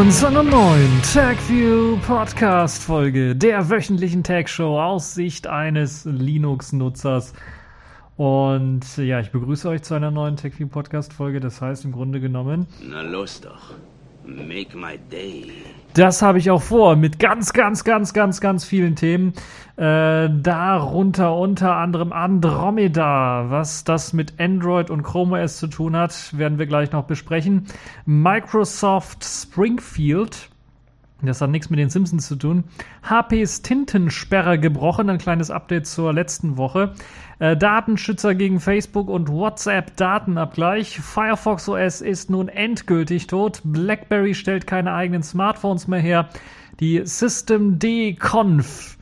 willkommen zu einer neuen TagView Podcast Folge der wöchentlichen Tag Show aus Sicht eines Linux-Nutzers. Und ja, ich begrüße euch zu einer neuen TagView Podcast Folge. Das heißt im Grunde genommen. Na los doch. Make my day. Das habe ich auch vor mit ganz, ganz, ganz, ganz, ganz vielen Themen. Äh, darunter unter anderem Andromeda. Was das mit Android und Chrome OS zu tun hat, werden wir gleich noch besprechen. Microsoft Springfield das hat nichts mit den Simpsons zu tun. HPs Tintensperre gebrochen, ein kleines Update zur letzten Woche. Äh, Datenschützer gegen Facebook und WhatsApp Datenabgleich. Firefox OS ist nun endgültig tot. BlackBerry stellt keine eigenen Smartphones mehr her. Die System D Conf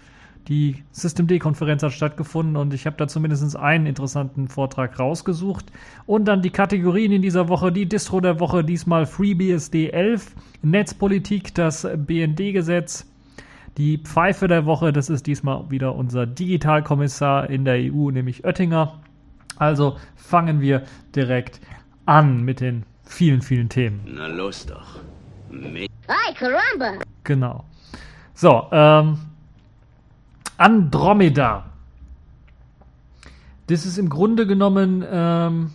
die System-D-Konferenz hat stattgefunden und ich habe da zumindest einen interessanten Vortrag rausgesucht. Und dann die Kategorien in dieser Woche, die Distro der Woche, diesmal FreeBSD 11, Netzpolitik, das BND-Gesetz, die Pfeife der Woche, das ist diesmal wieder unser Digitalkommissar in der EU, nämlich Oettinger. Also fangen wir direkt an mit den vielen, vielen Themen. Na los doch. Ay, caramba! Genau. So, ähm, Andromeda. Das ist im Grunde genommen ähm,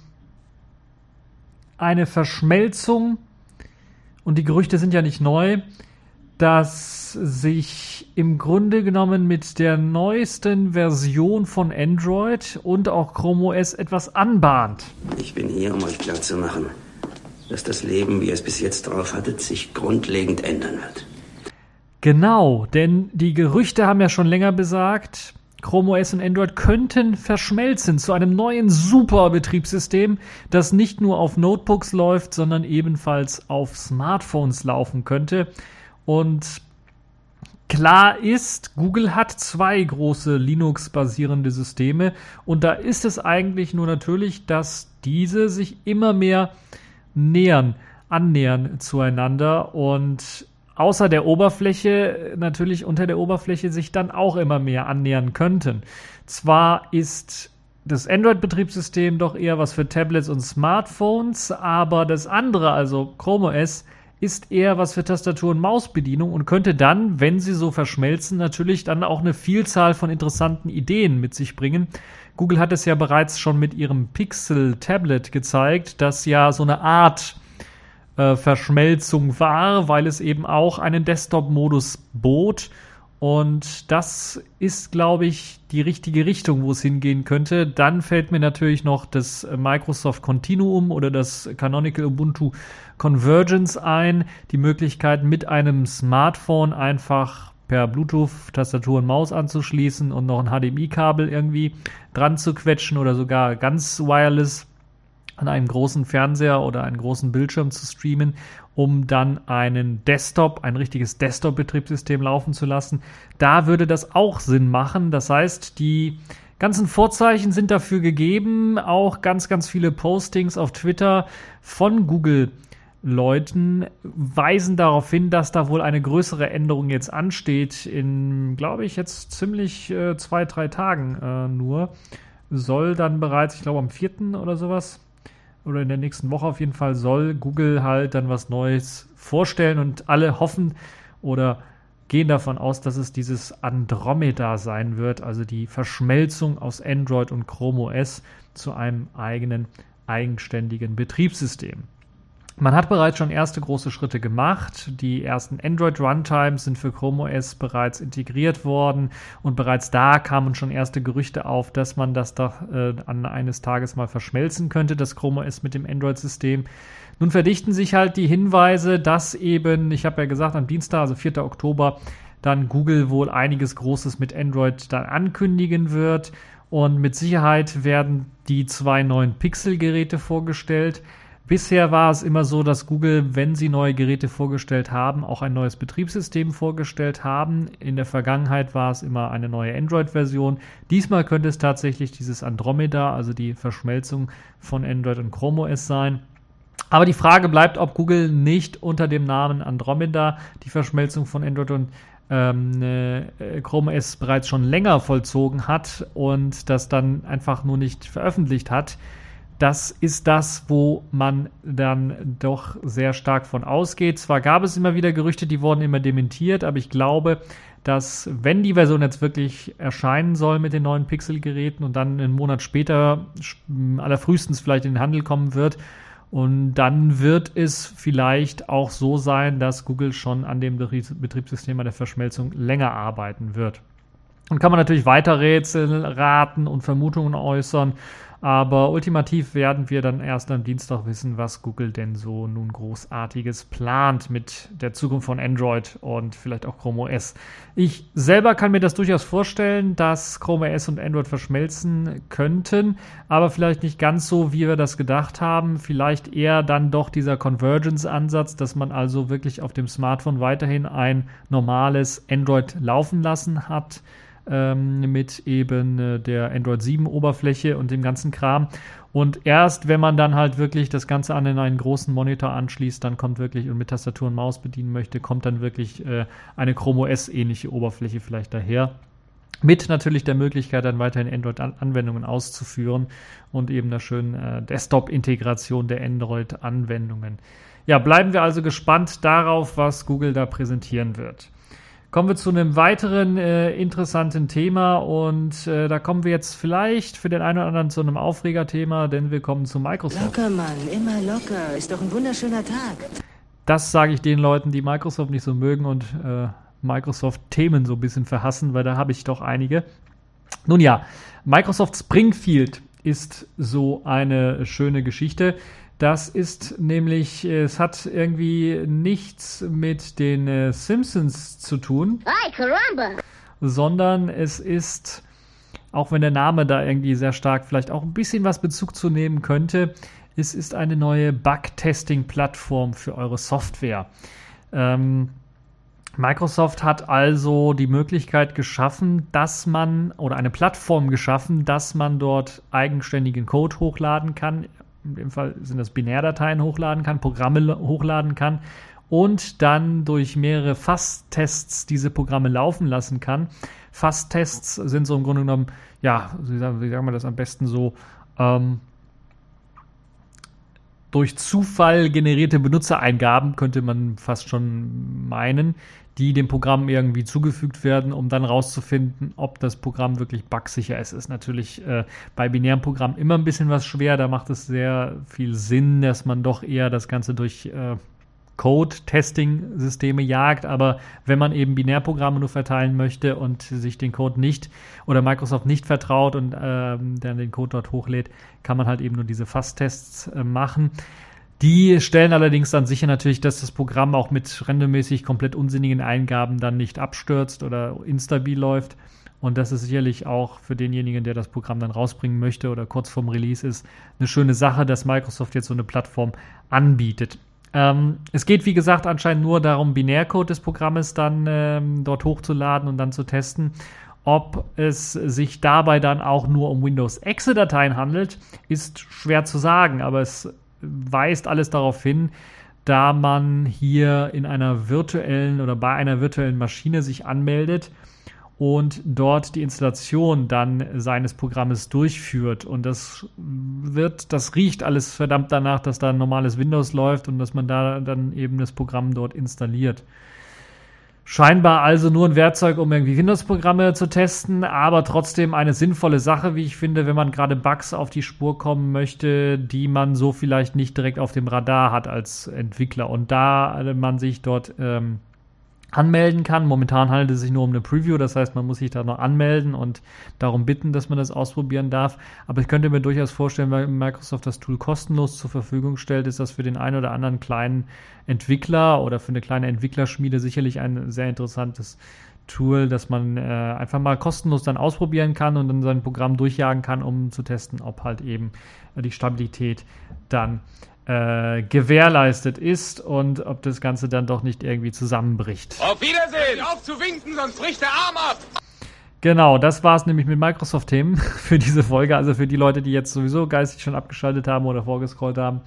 eine Verschmelzung, und die Gerüchte sind ja nicht neu, dass sich im Grunde genommen mit der neuesten Version von Android und auch Chrome OS etwas anbahnt. Ich bin hier, um euch klarzumachen, dass das Leben, wie ihr es bis jetzt drauf hattet, sich grundlegend ändern wird. Genau, denn die Gerüchte haben ja schon länger besagt, Chrome OS und Android könnten verschmelzen zu einem neuen Super-Betriebssystem, das nicht nur auf Notebooks läuft, sondern ebenfalls auf Smartphones laufen könnte. Und klar ist, Google hat zwei große Linux-basierende Systeme und da ist es eigentlich nur natürlich, dass diese sich immer mehr nähern, annähern zueinander und außer der Oberfläche natürlich unter der Oberfläche sich dann auch immer mehr annähern könnten. Zwar ist das Android-Betriebssystem doch eher was für Tablets und Smartphones, aber das andere, also Chrome OS, ist eher was für Tastatur- und Mausbedienung und könnte dann, wenn sie so verschmelzen, natürlich dann auch eine Vielzahl von interessanten Ideen mit sich bringen. Google hat es ja bereits schon mit ihrem Pixel Tablet gezeigt, das ja so eine Art äh, Verschmelzung war, weil es eben auch einen Desktop-Modus bot. Und das ist, glaube ich, die richtige Richtung, wo es hingehen könnte. Dann fällt mir natürlich noch das Microsoft Continuum oder das Canonical Ubuntu Convergence ein. Die Möglichkeit, mit einem Smartphone einfach per Bluetooth Tastatur und Maus anzuschließen und noch ein HDMI-Kabel irgendwie dran zu quetschen oder sogar ganz wireless an einen großen Fernseher oder einen großen Bildschirm zu streamen, um dann einen Desktop, ein richtiges Desktop-Betriebssystem laufen zu lassen. Da würde das auch Sinn machen. Das heißt, die ganzen Vorzeichen sind dafür gegeben. Auch ganz, ganz viele Postings auf Twitter von Google. Leuten weisen darauf hin, dass da wohl eine größere Änderung jetzt ansteht. In, glaube ich, jetzt ziemlich äh, zwei, drei Tagen äh, nur. Soll dann bereits, ich glaube, am 4. oder sowas, oder in der nächsten Woche auf jeden Fall soll Google halt dann was Neues vorstellen und alle hoffen oder gehen davon aus, dass es dieses Andromeda sein wird, also die Verschmelzung aus Android und Chrome OS zu einem eigenen eigenständigen Betriebssystem. Man hat bereits schon erste große Schritte gemacht. Die ersten Android Runtimes sind für Chrome OS bereits integriert worden und bereits da kamen schon erste Gerüchte auf, dass man das doch äh, an eines Tages mal verschmelzen könnte, das Chrome OS mit dem Android-System. Nun verdichten sich halt die Hinweise, dass eben, ich habe ja gesagt, am Dienstag, also 4. Oktober, dann Google wohl einiges Großes mit Android dann ankündigen wird. Und mit Sicherheit werden die zwei neuen Pixel-Geräte vorgestellt. Bisher war es immer so, dass Google, wenn sie neue Geräte vorgestellt haben, auch ein neues Betriebssystem vorgestellt haben. In der Vergangenheit war es immer eine neue Android-Version. Diesmal könnte es tatsächlich dieses Andromeda, also die Verschmelzung von Android und Chrome OS sein. Aber die Frage bleibt, ob Google nicht unter dem Namen Andromeda die Verschmelzung von Android und ähm, äh, Chrome OS bereits schon länger vollzogen hat und das dann einfach nur nicht veröffentlicht hat. Das ist das, wo man dann doch sehr stark von ausgeht. Zwar gab es immer wieder Gerüchte, die wurden immer dementiert, aber ich glaube, dass wenn die Version jetzt wirklich erscheinen soll mit den neuen Pixel-Geräten und dann einen Monat später allerfrühestens vielleicht in den Handel kommen wird, und dann wird es vielleicht auch so sein, dass Google schon an dem Betriebssystem an der Verschmelzung länger arbeiten wird. Und kann man natürlich weiter Rätsel raten und Vermutungen äußern. Aber ultimativ werden wir dann erst am Dienstag wissen, was Google denn so nun großartiges plant mit der Zukunft von Android und vielleicht auch Chrome OS. Ich selber kann mir das durchaus vorstellen, dass Chrome OS und Android verschmelzen könnten, aber vielleicht nicht ganz so, wie wir das gedacht haben. Vielleicht eher dann doch dieser Convergence-Ansatz, dass man also wirklich auf dem Smartphone weiterhin ein normales Android laufen lassen hat ähm, mit eben äh, der Android 7 Oberfläche und dem ganzen Kram. Und erst wenn man dann halt wirklich das Ganze an einen großen Monitor anschließt, dann kommt wirklich und mit Tastatur und Maus bedienen möchte, kommt dann wirklich äh, eine Chrome OS ähnliche Oberfläche vielleicht daher. Mit natürlich der Möglichkeit, dann weiterhin Android-Anwendungen auszuführen und eben der schönen äh, Desktop-Integration der Android-Anwendungen. Ja, bleiben wir also gespannt darauf, was Google da präsentieren wird. Kommen wir zu einem weiteren äh, interessanten Thema und äh, da kommen wir jetzt vielleicht für den einen oder anderen zu einem Aufregerthema, denn wir kommen zu Microsoft. Locker, Mann, immer locker. Ist doch ein wunderschöner Tag. Das sage ich den Leuten, die Microsoft nicht so mögen und äh, Microsoft-Themen so ein bisschen verhassen, weil da habe ich doch einige. Nun ja, Microsoft Springfield ist so eine schöne Geschichte. Das ist nämlich, es hat irgendwie nichts mit den äh, Simpsons zu tun. Sondern es ist, auch wenn der Name da irgendwie sehr stark vielleicht auch ein bisschen was Bezug zu nehmen könnte, es ist eine neue Bug-Testing-Plattform für eure Software. Ähm, Microsoft hat also die Möglichkeit geschaffen, dass man oder eine Plattform geschaffen, dass man dort eigenständigen Code hochladen kann in dem Fall sind das Binärdateien hochladen kann, Programme hochladen kann und dann durch mehrere Fast-Tests diese Programme laufen lassen kann. Fast-Tests sind so im Grunde genommen, ja, wie sagen, wie sagen wir das am besten so, ähm, durch Zufall generierte Benutzereingaben, könnte man fast schon meinen, die dem Programm irgendwie zugefügt werden, um dann rauszufinden, ob das Programm wirklich bugsicher ist. Ist natürlich äh, bei binären Programmen immer ein bisschen was schwer. Da macht es sehr viel Sinn, dass man doch eher das Ganze durch äh, Code-Testing-Systeme jagt, aber wenn man eben Binärprogramme nur verteilen möchte und sich den Code nicht oder Microsoft nicht vertraut und ähm, dann den Code dort hochlädt, kann man halt eben nur diese Fast-Tests äh, machen. Die stellen allerdings dann sicher natürlich, dass das Programm auch mit randommäßig komplett unsinnigen Eingaben dann nicht abstürzt oder instabil läuft. Und das ist sicherlich auch für denjenigen, der das Programm dann rausbringen möchte oder kurz vorm Release ist, eine schöne Sache, dass Microsoft jetzt so eine Plattform anbietet. Ähm, es geht, wie gesagt, anscheinend nur darum, Binärcode des Programmes dann ähm, dort hochzuladen und dann zu testen. Ob es sich dabei dann auch nur um Windows-Exe-Dateien handelt, ist schwer zu sagen, aber es weist alles darauf hin, da man hier in einer virtuellen oder bei einer virtuellen Maschine sich anmeldet und dort die Installation dann seines Programmes durchführt. Und das wird, das riecht alles verdammt danach, dass da ein normales Windows läuft und dass man da dann eben das Programm dort installiert. Scheinbar also nur ein Werkzeug, um irgendwie Windows-Programme zu testen, aber trotzdem eine sinnvolle Sache, wie ich finde, wenn man gerade Bugs auf die Spur kommen möchte, die man so vielleicht nicht direkt auf dem Radar hat als Entwickler. Und da man sich dort ähm, anmelden kann. Momentan handelt es sich nur um eine Preview, das heißt, man muss sich da noch anmelden und darum bitten, dass man das ausprobieren darf. Aber ich könnte mir durchaus vorstellen, weil Microsoft das Tool kostenlos zur Verfügung stellt, ist das für den einen oder anderen kleinen Entwickler oder für eine kleine Entwicklerschmiede sicherlich ein sehr interessantes Tool, das man äh, einfach mal kostenlos dann ausprobieren kann und dann sein Programm durchjagen kann, um zu testen, ob halt eben die Stabilität dann äh, gewährleistet ist und ob das Ganze dann doch nicht irgendwie zusammenbricht. Auf Wiedersehen! Auf zu winken, sonst bricht der Arm ab! Genau, das war es nämlich mit Microsoft-Themen für diese Folge. Also für die Leute, die jetzt sowieso geistig schon abgeschaltet haben oder vorgescrollt haben.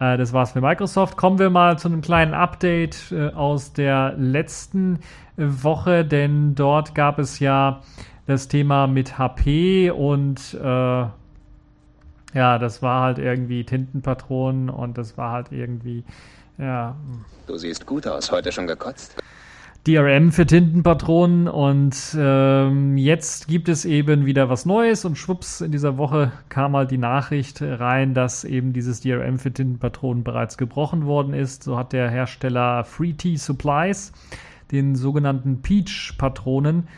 Äh, das war's für Microsoft. Kommen wir mal zu einem kleinen Update äh, aus der letzten Woche, denn dort gab es ja das Thema mit HP und äh, ja, das war halt irgendwie Tintenpatronen und das war halt irgendwie, ja. Du siehst gut aus, heute schon gekotzt. DRM für Tintenpatronen und ähm, jetzt gibt es eben wieder was Neues und schwupps, in dieser Woche kam mal die Nachricht rein, dass eben dieses DRM für Tintenpatronen bereits gebrochen worden ist. So hat der Hersteller Free Tea Supplies den sogenannten Peach-Patronen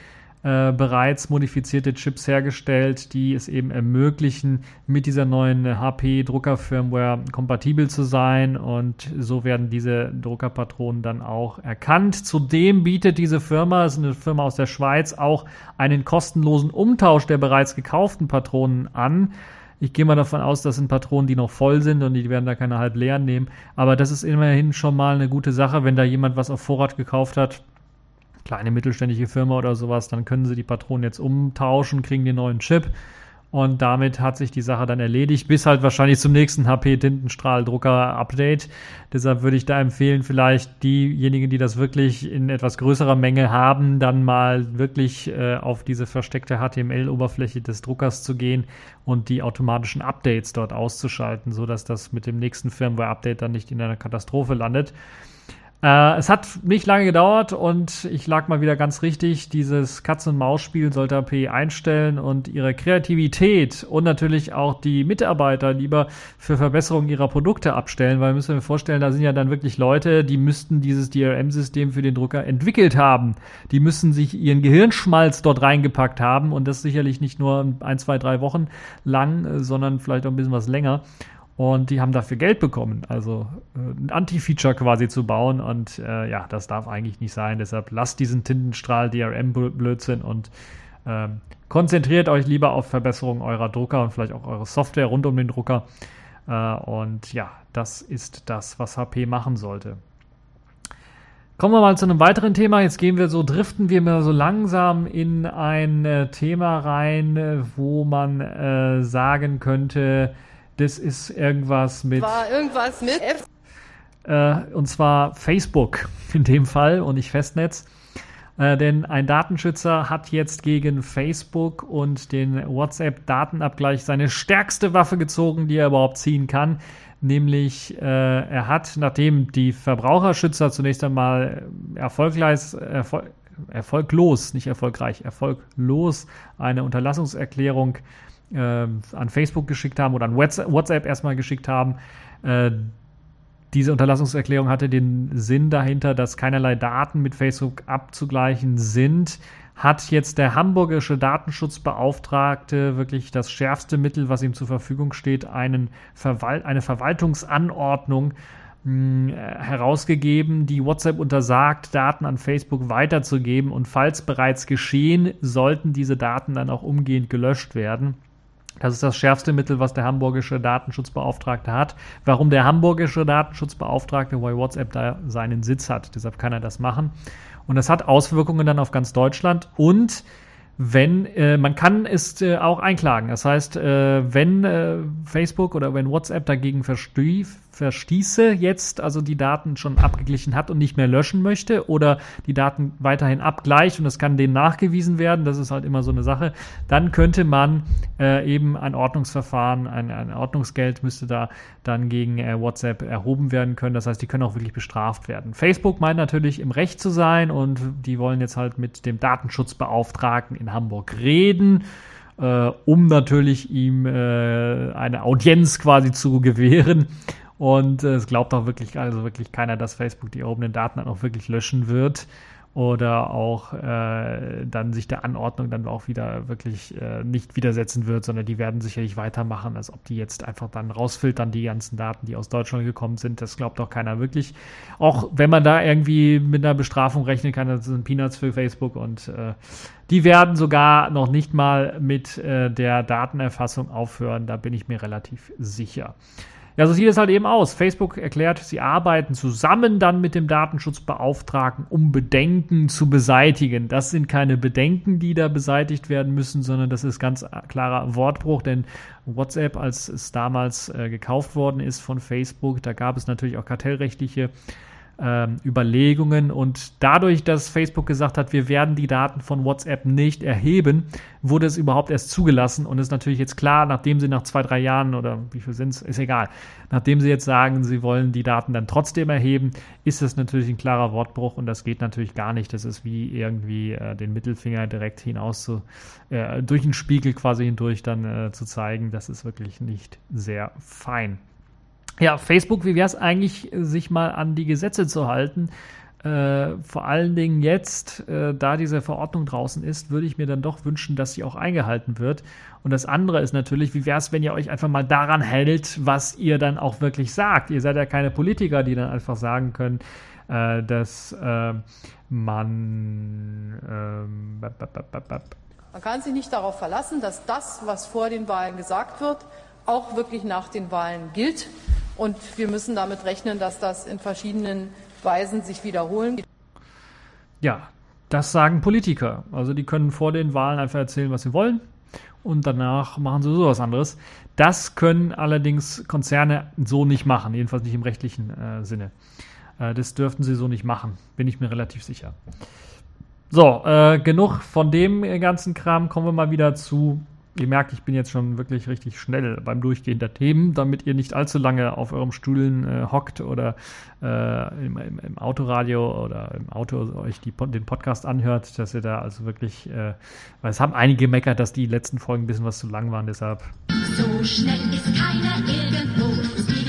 äh, bereits modifizierte Chips hergestellt, die es eben ermöglichen, mit dieser neuen HP-Drucker-Firmware kompatibel zu sein. Und so werden diese Druckerpatronen dann auch erkannt. Zudem bietet diese Firma, das ist eine Firma aus der Schweiz, auch einen kostenlosen Umtausch der bereits gekauften Patronen an. Ich gehe mal davon aus, das sind Patronen, die noch voll sind und die werden da keine halb leeren nehmen. Aber das ist immerhin schon mal eine gute Sache, wenn da jemand was auf Vorrat gekauft hat kleine mittelständische Firma oder sowas, dann können sie die Patronen jetzt umtauschen, kriegen den neuen Chip und damit hat sich die Sache dann erledigt, bis halt wahrscheinlich zum nächsten HP-Tintenstrahldrucker-Update. Deshalb würde ich da empfehlen, vielleicht diejenigen, die das wirklich in etwas größerer Menge haben, dann mal wirklich äh, auf diese versteckte HTML-Oberfläche des Druckers zu gehen und die automatischen Updates dort auszuschalten, sodass das mit dem nächsten Firmware-Update dann nicht in einer Katastrophe landet. Äh, es hat nicht lange gedauert und ich lag mal wieder ganz richtig. Dieses Katz-und-Maus-Spiel sollte AP einstellen und ihre Kreativität und natürlich auch die Mitarbeiter lieber für Verbesserung ihrer Produkte abstellen, weil müssen wir vorstellen, da sind ja dann wirklich Leute, die müssten dieses DRM-System für den Drucker entwickelt haben. Die müssen sich ihren Gehirnschmalz dort reingepackt haben und das sicherlich nicht nur ein, zwei, drei Wochen lang, sondern vielleicht auch ein bisschen was länger. Und die haben dafür Geld bekommen, also äh, ein Anti-Feature quasi zu bauen. Und äh, ja, das darf eigentlich nicht sein. Deshalb lasst diesen Tintenstrahl DRM-Blödsinn und ähm, konzentriert euch lieber auf Verbesserung eurer Drucker und vielleicht auch eure Software rund um den Drucker. Äh, und ja, das ist das, was HP machen sollte. Kommen wir mal zu einem weiteren Thema. Jetzt gehen wir so, driften wir mal so langsam in ein äh, Thema rein, wo man äh, sagen könnte, das ist irgendwas mit. War irgendwas mit F. Äh, und zwar Facebook in dem Fall und nicht Festnetz. Äh, denn ein Datenschützer hat jetzt gegen Facebook und den WhatsApp-Datenabgleich seine stärkste Waffe gezogen, die er überhaupt ziehen kann. Nämlich, äh, er hat, nachdem die Verbraucherschützer zunächst einmal erfolgreich, erfol erfolglos, nicht erfolgreich, erfolglos eine Unterlassungserklärung äh, an Facebook geschickt haben oder an WhatsApp erstmal geschickt haben. Äh, diese Unterlassungserklärung hatte den Sinn dahinter, dass keinerlei Daten mit Facebook abzugleichen sind. Hat jetzt der hamburgische Datenschutzbeauftragte wirklich das schärfste Mittel, was ihm zur Verfügung steht, einen Verwalt eine Verwaltungsanordnung mh, herausgegeben, die WhatsApp untersagt, Daten an Facebook weiterzugeben und falls bereits geschehen, sollten diese Daten dann auch umgehend gelöscht werden. Das ist das schärfste Mittel, was der hamburgische Datenschutzbeauftragte hat. Warum der hamburgische Datenschutzbeauftragte bei WhatsApp da seinen Sitz hat. Deshalb kann er das machen. Und das hat Auswirkungen dann auf ganz Deutschland und wenn äh, man kann es äh, auch einklagen. Das heißt, äh, wenn äh, Facebook oder wenn WhatsApp dagegen verstieße jetzt, also die Daten schon abgeglichen hat und nicht mehr löschen möchte oder die Daten weiterhin abgleicht und es kann denen nachgewiesen werden, das ist halt immer so eine Sache, dann könnte man äh, eben ein Ordnungsverfahren, ein, ein Ordnungsgeld müsste da dann gegen äh, WhatsApp erhoben werden können. Das heißt, die können auch wirklich bestraft werden. Facebook meint natürlich im Recht zu sein und die wollen jetzt halt mit dem Datenschutzbeauftragten in Hamburg reden äh, um natürlich ihm äh, eine Audienz quasi zu gewähren. Und äh, es glaubt auch wirklich, also wirklich keiner, dass Facebook die erhobenen Daten dann auch wirklich löschen wird oder auch äh, dann sich der Anordnung dann auch wieder wirklich äh, nicht widersetzen wird, sondern die werden sicherlich weitermachen, als ob die jetzt einfach dann rausfiltern, die ganzen Daten, die aus Deutschland gekommen sind. Das glaubt auch keiner wirklich. Auch wenn man da irgendwie mit einer Bestrafung rechnen kann, das sind Peanuts für Facebook und äh, die werden sogar noch nicht mal mit äh, der Datenerfassung aufhören, da bin ich mir relativ sicher. Ja, so sieht es halt eben aus. Facebook erklärt, sie arbeiten zusammen dann mit dem Datenschutzbeauftragten, um Bedenken zu beseitigen. Das sind keine Bedenken, die da beseitigt werden müssen, sondern das ist ganz klarer Wortbruch, denn WhatsApp, als es damals äh, gekauft worden ist von Facebook, da gab es natürlich auch kartellrechtliche ähm, Überlegungen. Und dadurch, dass Facebook gesagt hat, wir werden die Daten von WhatsApp nicht erheben, wurde es überhaupt erst zugelassen und ist natürlich jetzt klar, nachdem sie nach zwei, drei Jahren oder wie viel sind es, ist egal, nachdem sie jetzt sagen, sie wollen die Daten dann trotzdem erheben, ist das natürlich ein klarer Wortbruch und das geht natürlich gar nicht. Das ist wie irgendwie äh, den Mittelfinger direkt hinaus zu, äh, durch den Spiegel quasi hindurch dann äh, zu zeigen. Das ist wirklich nicht sehr fein. Ja, Facebook, wie wäre es eigentlich, sich mal an die Gesetze zu halten? Äh, vor allen Dingen jetzt, äh, da diese Verordnung draußen ist, würde ich mir dann doch wünschen, dass sie auch eingehalten wird. Und das andere ist natürlich, wie wäre es, wenn ihr euch einfach mal daran hält, was ihr dann auch wirklich sagt? Ihr seid ja keine Politiker, die dann einfach sagen können, äh, dass äh, man. Ähm, man kann sich nicht darauf verlassen, dass das, was vor den Wahlen gesagt wird, auch wirklich nach den Wahlen gilt. Und wir müssen damit rechnen, dass das in verschiedenen Weisen sich wiederholen. Ja, das sagen Politiker. Also die können vor den Wahlen einfach erzählen, was sie wollen und danach machen sie sowas anderes. Das können allerdings Konzerne so nicht machen, jedenfalls nicht im rechtlichen äh, Sinne. Äh, das dürften sie so nicht machen, bin ich mir relativ sicher. So, äh, genug von dem ganzen Kram. Kommen wir mal wieder zu Ihr merkt, ich bin jetzt schon wirklich richtig schnell beim Durchgehen der Themen, damit ihr nicht allzu lange auf eurem Stühlen äh, hockt oder äh, im, im, im, Autoradio oder im Auto euch die, den Podcast anhört, dass ihr da also wirklich, äh, weil es haben einige gemeckert, dass die letzten Folgen ein bisschen was zu lang waren, deshalb. So schnell ist keiner irgendwo.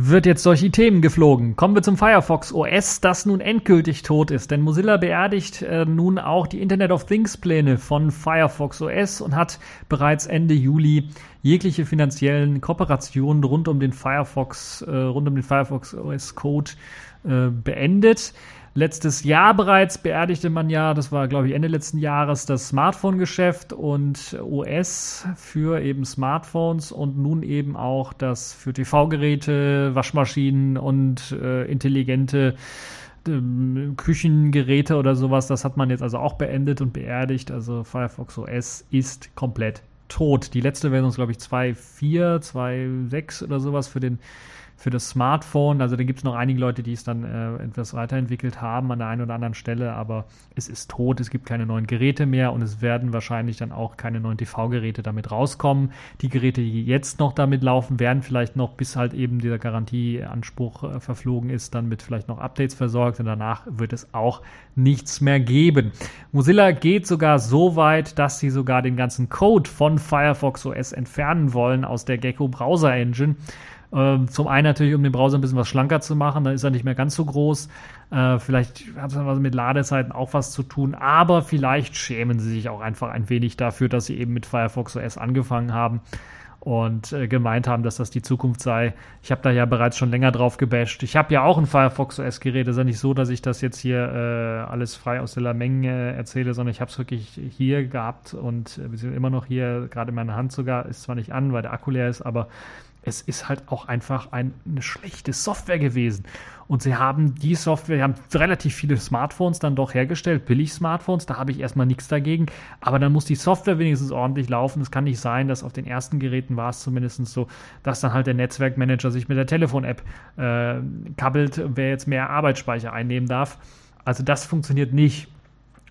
Wird jetzt durch die Themen geflogen. Kommen wir zum Firefox OS, das nun endgültig tot ist, denn Mozilla beerdigt äh, nun auch die Internet of Things Pläne von Firefox OS und hat bereits Ende Juli jegliche finanziellen Kooperationen rund um den Firefox, äh, rund um den Firefox OS Code äh, beendet. Letztes Jahr bereits beerdigte man ja, das war glaube ich Ende letzten Jahres, das Smartphone-Geschäft und OS für eben Smartphones und nun eben auch das für TV-Geräte, Waschmaschinen und äh, intelligente äh, Küchengeräte oder sowas. Das hat man jetzt also auch beendet und beerdigt. Also Firefox OS ist komplett tot. Die letzte Version ist glaube ich 2.4, 2.6 oder sowas für den für das Smartphone. Also da gibt es noch einige Leute, die es dann äh, etwas weiterentwickelt haben an der einen oder anderen Stelle, aber es ist tot, es gibt keine neuen Geräte mehr und es werden wahrscheinlich dann auch keine neuen TV-Geräte damit rauskommen. Die Geräte, die jetzt noch damit laufen, werden vielleicht noch, bis halt eben dieser Garantieanspruch äh, verflogen ist, dann mit vielleicht noch Updates versorgt und danach wird es auch nichts mehr geben. Mozilla geht sogar so weit, dass sie sogar den ganzen Code von Firefox OS entfernen wollen aus der Gecko Browser Engine. Ähm, zum einen natürlich, um den Browser ein bisschen was schlanker zu machen, dann ist er nicht mehr ganz so groß. Äh, vielleicht hat es mit Ladezeiten auch was zu tun, aber vielleicht schämen sie sich auch einfach ein wenig dafür, dass sie eben mit Firefox OS angefangen haben und äh, gemeint haben, dass das die Zukunft sei. Ich habe da ja bereits schon länger drauf gebasht. Ich habe ja auch ein Firefox OS Gerät. Es ist ja nicht so, dass ich das jetzt hier äh, alles frei aus der Menge äh, erzähle, sondern ich habe es wirklich hier gehabt und wir sind immer noch hier, gerade in meiner Hand sogar. Ist zwar nicht an, weil der Akku leer ist, aber es ist halt auch einfach ein, eine schlechte Software gewesen. Und sie haben die Software, sie haben relativ viele Smartphones dann doch hergestellt, Billig-Smartphones, da habe ich erstmal nichts dagegen. Aber dann muss die Software wenigstens ordentlich laufen. Es kann nicht sein, dass auf den ersten Geräten war es zumindest so, dass dann halt der Netzwerkmanager sich mit der Telefon-App äh, kabbelt, wer jetzt mehr Arbeitsspeicher einnehmen darf. Also das funktioniert nicht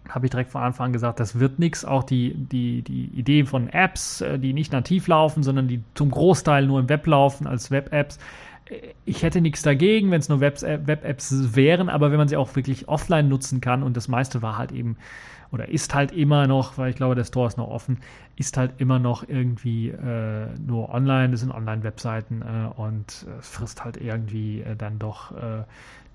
habe ich direkt von Anfang an gesagt, das wird nichts. Auch die, die, die Idee von Apps, äh, die nicht nativ laufen, sondern die zum Großteil nur im Web laufen als Web-Apps. Äh, ich hätte nichts dagegen, wenn es nur äh, Web-Apps wären, aber wenn man sie auch wirklich offline nutzen kann und das meiste war halt eben oder ist halt immer noch, weil ich glaube, der Store ist noch offen, ist halt immer noch irgendwie äh, nur online, das sind Online-Webseiten äh, und es frisst halt irgendwie äh, dann doch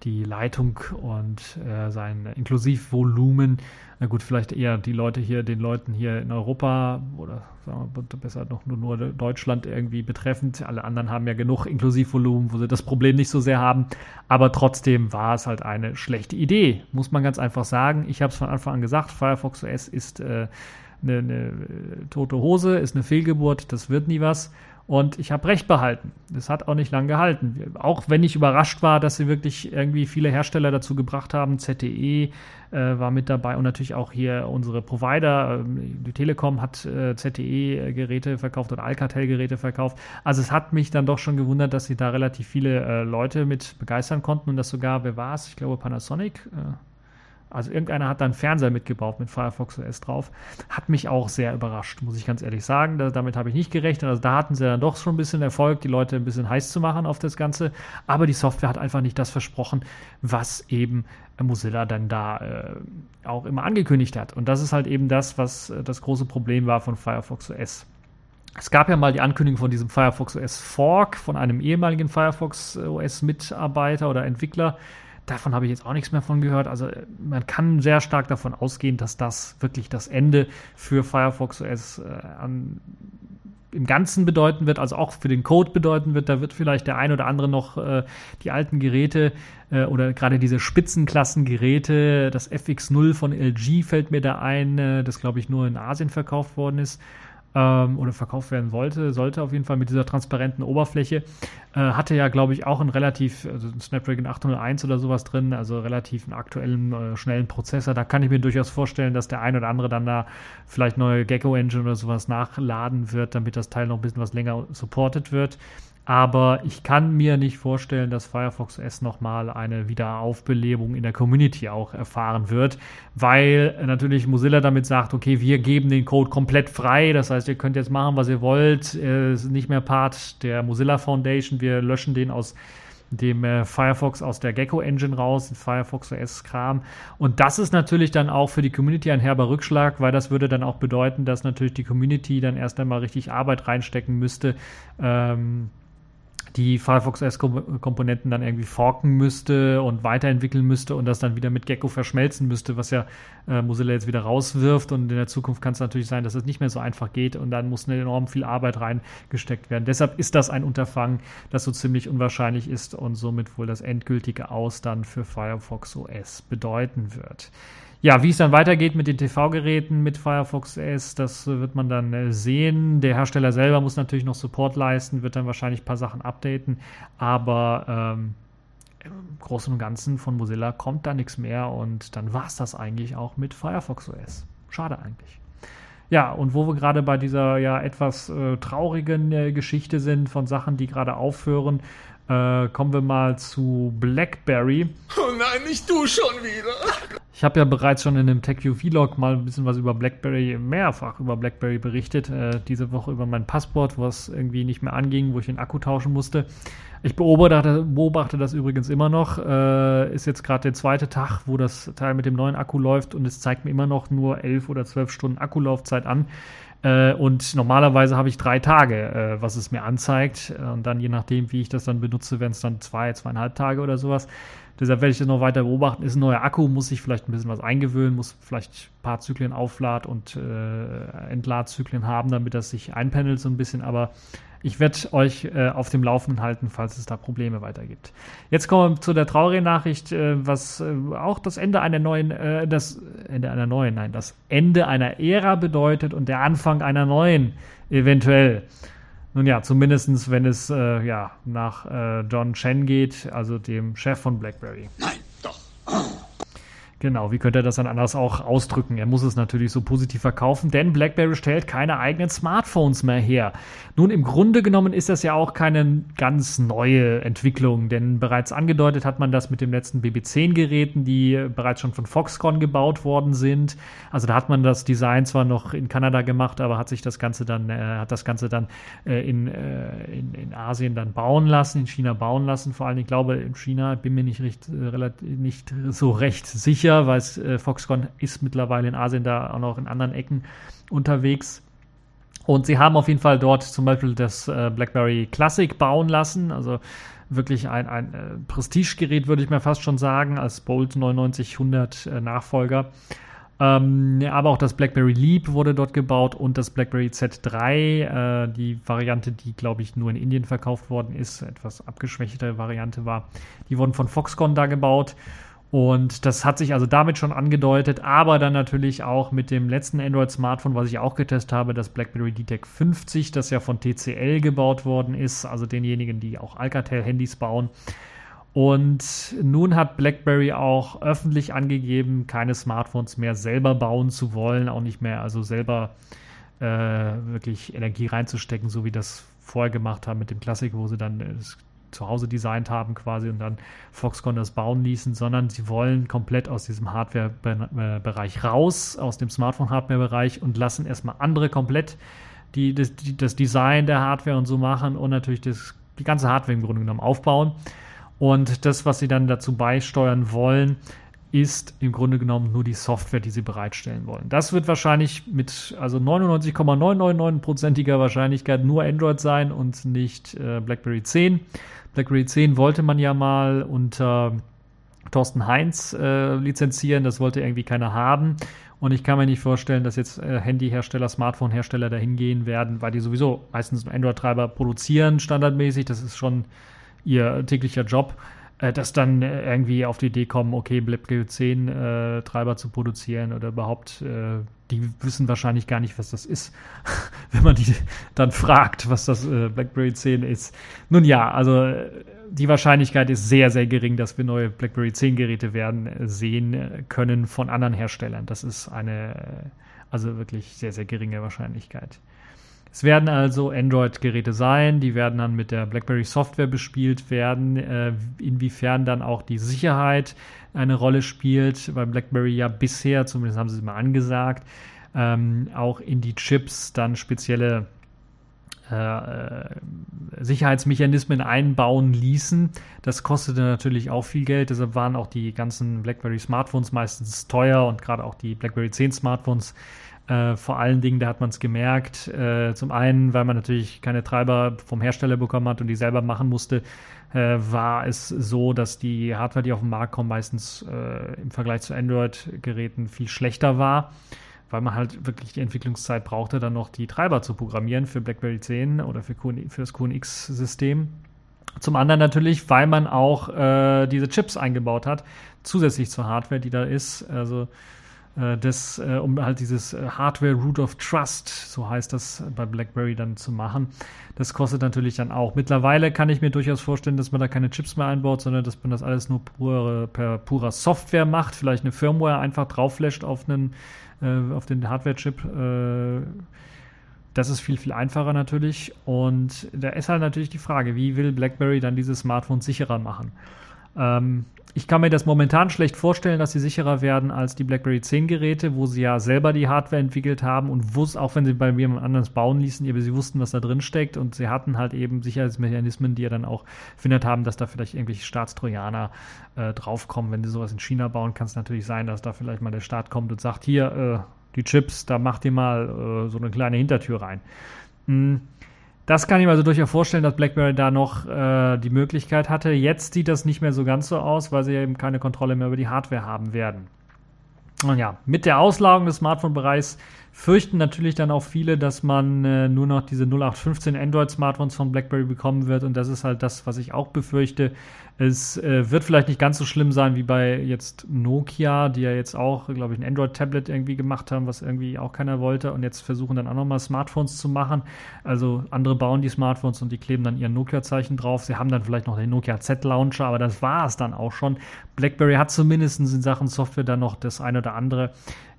die Leitung und äh, sein Inklusivvolumen. Na gut, vielleicht eher die Leute hier, den Leuten hier in Europa oder sagen wir besser noch nur, nur Deutschland irgendwie betreffend. Alle anderen haben ja genug Inklusivvolumen, wo sie das Problem nicht so sehr haben. Aber trotzdem war es halt eine schlechte Idee, muss man ganz einfach sagen. Ich habe es von Anfang an gesagt, Firefox OS ist äh, eine, eine tote Hose, ist eine Fehlgeburt, das wird nie was. Und ich habe recht behalten. Das hat auch nicht lange gehalten. Auch wenn ich überrascht war, dass sie wirklich irgendwie viele Hersteller dazu gebracht haben. ZTE äh, war mit dabei und natürlich auch hier unsere Provider. Ähm, die Telekom hat äh, ZTE-Geräte verkauft oder Alcatel-Geräte verkauft. Also es hat mich dann doch schon gewundert, dass sie da relativ viele äh, Leute mit begeistern konnten und das sogar, wer war es? Ich glaube Panasonic. Also irgendeiner hat da einen Fernseher mitgebaut mit Firefox OS drauf. Hat mich auch sehr überrascht, muss ich ganz ehrlich sagen. Da, damit habe ich nicht gerechnet. Also da hatten sie dann doch schon ein bisschen Erfolg, die Leute ein bisschen heiß zu machen auf das Ganze. Aber die Software hat einfach nicht das versprochen, was eben Mozilla dann da äh, auch immer angekündigt hat. Und das ist halt eben das, was äh, das große Problem war von Firefox OS. Es gab ja mal die Ankündigung von diesem Firefox OS Fork von einem ehemaligen Firefox OS Mitarbeiter oder Entwickler, Davon habe ich jetzt auch nichts mehr von gehört. Also man kann sehr stark davon ausgehen, dass das wirklich das Ende für Firefox OS äh, an, im Ganzen bedeuten wird, also auch für den Code bedeuten wird. Da wird vielleicht der ein oder andere noch äh, die alten Geräte äh, oder gerade diese Spitzenklassengeräte, das FX0 von LG fällt mir da ein, äh, das glaube ich nur in Asien verkauft worden ist ähm, oder verkauft werden wollte, sollte auf jeden Fall mit dieser transparenten Oberfläche. Äh, hatte ja, glaube ich, auch einen relativ, also einen Snapdragon 801 oder sowas drin, also relativ einen aktuellen, äh, schnellen Prozessor. Da kann ich mir durchaus vorstellen, dass der ein oder andere dann da vielleicht neue Gecko Engine oder sowas nachladen wird, damit das Teil noch ein bisschen was länger supported wird. Aber ich kann mir nicht vorstellen, dass Firefox OS nochmal eine Wiederaufbelebung in der Community auch erfahren wird, weil natürlich Mozilla damit sagt, okay, wir geben den Code komplett frei, das heißt, ihr könnt jetzt machen, was ihr wollt, es ist nicht mehr Part der Mozilla Foundation, wir löschen den aus dem äh, Firefox aus der Gecko Engine raus, Firefox OS Kram. Und das ist natürlich dann auch für die Community ein herber Rückschlag, weil das würde dann auch bedeuten, dass natürlich die Community dann erst einmal richtig Arbeit reinstecken müsste. Ähm, die Firefox OS-Komponenten dann irgendwie forken müsste und weiterentwickeln müsste und das dann wieder mit Gecko verschmelzen müsste, was ja äh, Mozilla jetzt wieder rauswirft. Und in der Zukunft kann es natürlich sein, dass es nicht mehr so einfach geht und dann muss eine enorm viel Arbeit reingesteckt werden. Deshalb ist das ein Unterfangen, das so ziemlich unwahrscheinlich ist und somit wohl das endgültige Aus dann für Firefox OS bedeuten wird. Ja, wie es dann weitergeht mit den TV-Geräten mit Firefox OS, das wird man dann äh, sehen. Der Hersteller selber muss natürlich noch Support leisten, wird dann wahrscheinlich ein paar Sachen updaten, aber ähm, im Großen und Ganzen von Mozilla kommt da nichts mehr und dann war es das eigentlich auch mit Firefox OS. Schade eigentlich. Ja, und wo wir gerade bei dieser ja etwas äh, traurigen äh, Geschichte sind von Sachen, die gerade aufhören, äh, kommen wir mal zu BlackBerry. Oh nein, nicht du schon wieder. Ich habe ja bereits schon in dem TechView Vlog mal ein bisschen was über BlackBerry, mehrfach über BlackBerry berichtet. Äh, diese Woche über mein Passport, was irgendwie nicht mehr anging, wo ich den Akku tauschen musste. Ich beobachte, beobachte das übrigens immer noch. Äh, ist jetzt gerade der zweite Tag, wo das Teil mit dem neuen Akku läuft und es zeigt mir immer noch nur elf oder zwölf Stunden Akkulaufzeit an. Äh, und normalerweise habe ich drei Tage, äh, was es mir anzeigt. Und dann je nachdem, wie ich das dann benutze, wenn es dann zwei, zweieinhalb Tage oder sowas. Deshalb werde ich das noch weiter beobachten. Ist ein neuer Akku, muss ich vielleicht ein bisschen was eingewöhnen, muss vielleicht ein paar Zyklen Auflad- und äh, Entladzyklen haben, damit das sich einpendelt so ein bisschen. Aber ich werde euch äh, auf dem Laufenden halten, falls es da Probleme weiter gibt. Jetzt kommen wir zu der traurigen Nachricht, äh, was äh, auch das Ende einer neuen, äh, das Ende einer neuen, nein, das Ende einer Ära bedeutet und der Anfang einer neuen eventuell. Nun ja, zumindest wenn es äh, ja, nach äh, John Chen geht, also dem Chef von BlackBerry. Nein. Genau, wie könnte er das dann anders auch ausdrücken? Er muss es natürlich so positiv verkaufen, denn BlackBerry stellt keine eigenen Smartphones mehr her. Nun, im Grunde genommen ist das ja auch keine ganz neue Entwicklung, denn bereits angedeutet hat man das mit den letzten BB10-Geräten, die bereits schon von Foxconn gebaut worden sind. Also da hat man das Design zwar noch in Kanada gemacht, aber hat sich das Ganze dann, äh, hat das Ganze dann äh, in, äh, in, in Asien dann bauen lassen, in China bauen lassen. Vor allem, ich glaube, in China bin mir nicht, recht, äh, nicht so recht sicher sicher, weil äh, Foxconn ist mittlerweile in Asien da auch noch in anderen Ecken unterwegs. Und sie haben auf jeden Fall dort zum Beispiel das äh, BlackBerry Classic bauen lassen, also wirklich ein, ein äh, Prestigegerät, würde ich mir fast schon sagen, als Bolt 9900 äh, Nachfolger. Ähm, aber auch das BlackBerry Leap wurde dort gebaut und das BlackBerry Z3, äh, die Variante, die glaube ich nur in Indien verkauft worden ist, etwas abgeschwächte Variante war, die wurden von Foxconn da gebaut. Und das hat sich also damit schon angedeutet, aber dann natürlich auch mit dem letzten Android-Smartphone, was ich auch getestet habe, das BlackBerry DTEC 50, das ja von TCL gebaut worden ist, also denjenigen, die auch Alcatel-Handys bauen. Und nun hat BlackBerry auch öffentlich angegeben, keine Smartphones mehr selber bauen zu wollen, auch nicht mehr also selber äh, wirklich Energie reinzustecken, so wie das vorher gemacht haben mit dem Classic, wo sie dann das zu Hause designt haben quasi und dann Foxconn das bauen ließen, sondern sie wollen komplett aus diesem Hardware-Bereich raus, aus dem Smartphone-Hardware-Bereich und lassen erstmal andere komplett die, das, die, das Design der Hardware und so machen und natürlich das, die ganze Hardware im Grunde genommen aufbauen. Und das, was sie dann dazu beisteuern wollen, ist im Grunde genommen nur die Software, die sie bereitstellen wollen. Das wird wahrscheinlich mit also 99,999%iger Wahrscheinlichkeit nur Android sein und nicht äh, BlackBerry 10. BlackBerry 10 wollte man ja mal unter Thorsten Heinz äh, lizenzieren, das wollte irgendwie keiner haben. Und ich kann mir nicht vorstellen, dass jetzt äh, Handyhersteller, Smartphone-Hersteller dahin gehen werden, weil die sowieso meistens einen Android-Treiber produzieren, standardmäßig. Das ist schon ihr täglicher Job, dass dann äh, irgendwie auf die Idee kommen, okay, BlackBerry 10 äh, Treiber zu produzieren oder überhaupt äh, die wissen wahrscheinlich gar nicht, was das ist, wenn man die dann fragt, was das äh, BlackBerry 10 ist. Nun ja, also äh, die Wahrscheinlichkeit ist sehr, sehr gering, dass wir neue BlackBerry 10 Geräte werden äh, sehen äh, können von anderen Herstellern. Das ist eine, äh, also wirklich sehr, sehr geringe Wahrscheinlichkeit. Es werden also Android-Geräte sein, die werden dann mit der BlackBerry Software bespielt werden, äh, inwiefern dann auch die Sicherheit eine Rolle spielt, weil BlackBerry ja bisher, zumindest haben sie es mal angesagt, ähm, auch in die Chips dann spezielle äh, Sicherheitsmechanismen einbauen ließen. Das kostete natürlich auch viel Geld, deshalb waren auch die ganzen BlackBerry Smartphones meistens teuer und gerade auch die BlackBerry 10 Smartphones äh, vor allen Dingen, da hat man es gemerkt. Äh, zum einen, weil man natürlich keine Treiber vom Hersteller bekommen hat und die selber machen musste, äh, war es so, dass die Hardware, die auf den Markt kommt, meistens äh, im Vergleich zu Android-Geräten viel schlechter war, weil man halt wirklich die Entwicklungszeit brauchte, dann noch die Treiber zu programmieren für BlackBerry 10 oder für, QN, für das QNX-System. Zum anderen natürlich, weil man auch äh, diese Chips eingebaut hat, zusätzlich zur Hardware, die da ist. Also das, äh, um halt dieses äh, Hardware Root of Trust, so heißt das bei BlackBerry dann zu machen. Das kostet natürlich dann auch. Mittlerweile kann ich mir durchaus vorstellen, dass man da keine Chips mehr einbaut, sondern dass man das alles nur pure, per purer Software macht, vielleicht eine Firmware einfach draufflasht auf, einen, äh, auf den Hardware-Chip. Äh, das ist viel, viel einfacher natürlich. Und da ist halt natürlich die Frage, wie will BlackBerry dann dieses Smartphone sicherer machen? Ähm, ich kann mir das momentan schlecht vorstellen, dass sie sicherer werden als die BlackBerry 10 Geräte, wo sie ja selber die Hardware entwickelt haben und wussten, auch wenn sie bei jemand anderes bauen ließen, aber sie wussten, was da drin steckt und sie hatten halt eben Sicherheitsmechanismen, die ja dann auch verhindert haben, dass da vielleicht irgendwelche Staatstrojaner äh, draufkommen. Wenn sie sowas in China bauen, kann es natürlich sein, dass da vielleicht mal der Staat kommt und sagt, hier, äh, die Chips, da macht ihr mal äh, so eine kleine Hintertür rein. Hm das kann ich mir also durchaus vorstellen, dass BlackBerry da noch äh, die Möglichkeit hatte. Jetzt sieht das nicht mehr so ganz so aus, weil sie eben keine Kontrolle mehr über die Hardware haben werden. Und ja, mit der Auslagerung des Smartphone-Bereichs fürchten natürlich dann auch viele, dass man äh, nur noch diese 0815 Android-Smartphones von BlackBerry bekommen wird. Und das ist halt das, was ich auch befürchte. Es äh, wird vielleicht nicht ganz so schlimm sein wie bei jetzt Nokia, die ja jetzt auch, glaube ich, ein Android-Tablet irgendwie gemacht haben, was irgendwie auch keiner wollte und jetzt versuchen dann auch nochmal Smartphones zu machen. Also andere bauen die Smartphones und die kleben dann ihr Nokia-Zeichen drauf. Sie haben dann vielleicht noch den Nokia Z-Launcher, aber das war es dann auch schon. BlackBerry hat zumindest in Sachen Software dann noch das eine oder andere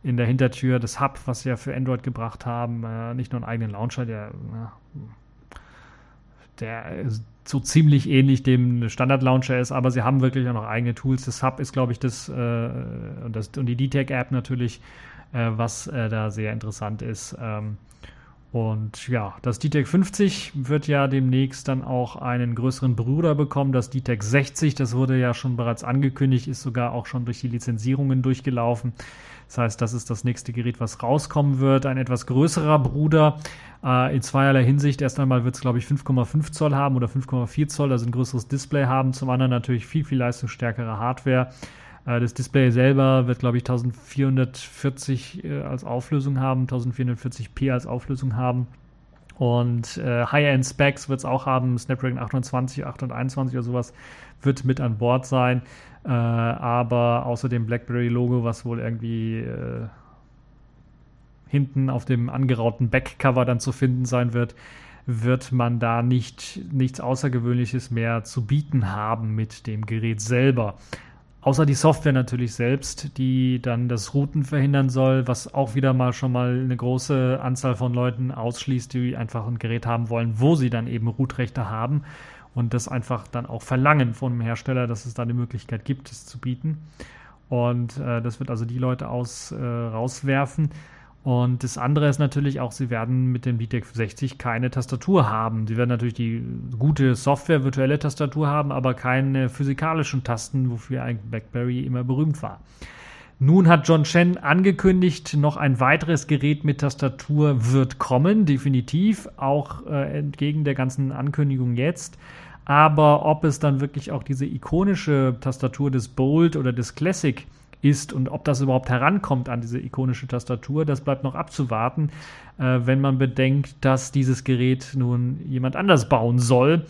in der Hintertür. Das Hub, was sie ja für Android gebracht haben, äh, nicht nur einen eigenen Launcher, der, der so ziemlich ähnlich dem Standard-Launcher ist, aber sie haben wirklich auch noch eigene Tools. Das Hub ist, glaube ich, das, äh, und, das und die DTEC-App natürlich, äh, was äh, da sehr interessant ist. Ähm, und ja, das DTEC 50 wird ja demnächst dann auch einen größeren Bruder bekommen. Das DTEC 60, das wurde ja schon bereits angekündigt, ist sogar auch schon durch die Lizenzierungen durchgelaufen. Das heißt, das ist das nächste Gerät, was rauskommen wird. Ein etwas größerer Bruder. Äh, in zweierlei Hinsicht. Erst einmal wird es, glaube ich, 5,5 Zoll haben oder 5,4 Zoll, also ein größeres Display haben. Zum anderen natürlich viel, viel leistungsstärkere Hardware. Äh, das Display selber wird, glaube ich, 1440 äh, als Auflösung haben, 1440p als Auflösung haben. Und äh, High-End-Specs wird es auch haben, Snapdragon 820, 821 oder sowas wird mit an Bord sein. Äh, aber außer dem BlackBerry-Logo, was wohl irgendwie äh, hinten auf dem angerauten Backcover dann zu finden sein wird, wird man da nicht nichts Außergewöhnliches mehr zu bieten haben mit dem Gerät selber. Außer die Software natürlich selbst, die dann das Routen verhindern soll, was auch wieder mal schon mal eine große Anzahl von Leuten ausschließt, die einfach ein Gerät haben wollen, wo sie dann eben Rootrechte haben und das einfach dann auch verlangen von dem Hersteller, dass es da eine Möglichkeit gibt, es zu bieten. Und äh, das wird also die Leute aus, äh, rauswerfen. Und das andere ist natürlich auch, sie werden mit dem VTEC 60 keine Tastatur haben. Sie werden natürlich die gute Software, virtuelle Tastatur haben, aber keine physikalischen Tasten, wofür eigentlich BlackBerry immer berühmt war. Nun hat John Chen angekündigt, noch ein weiteres Gerät mit Tastatur wird kommen, definitiv, auch äh, entgegen der ganzen Ankündigung jetzt. Aber ob es dann wirklich auch diese ikonische Tastatur des Bold oder des Classic ist und ob das überhaupt herankommt an diese ikonische Tastatur, das bleibt noch abzuwarten, äh, wenn man bedenkt, dass dieses Gerät nun jemand anders bauen soll.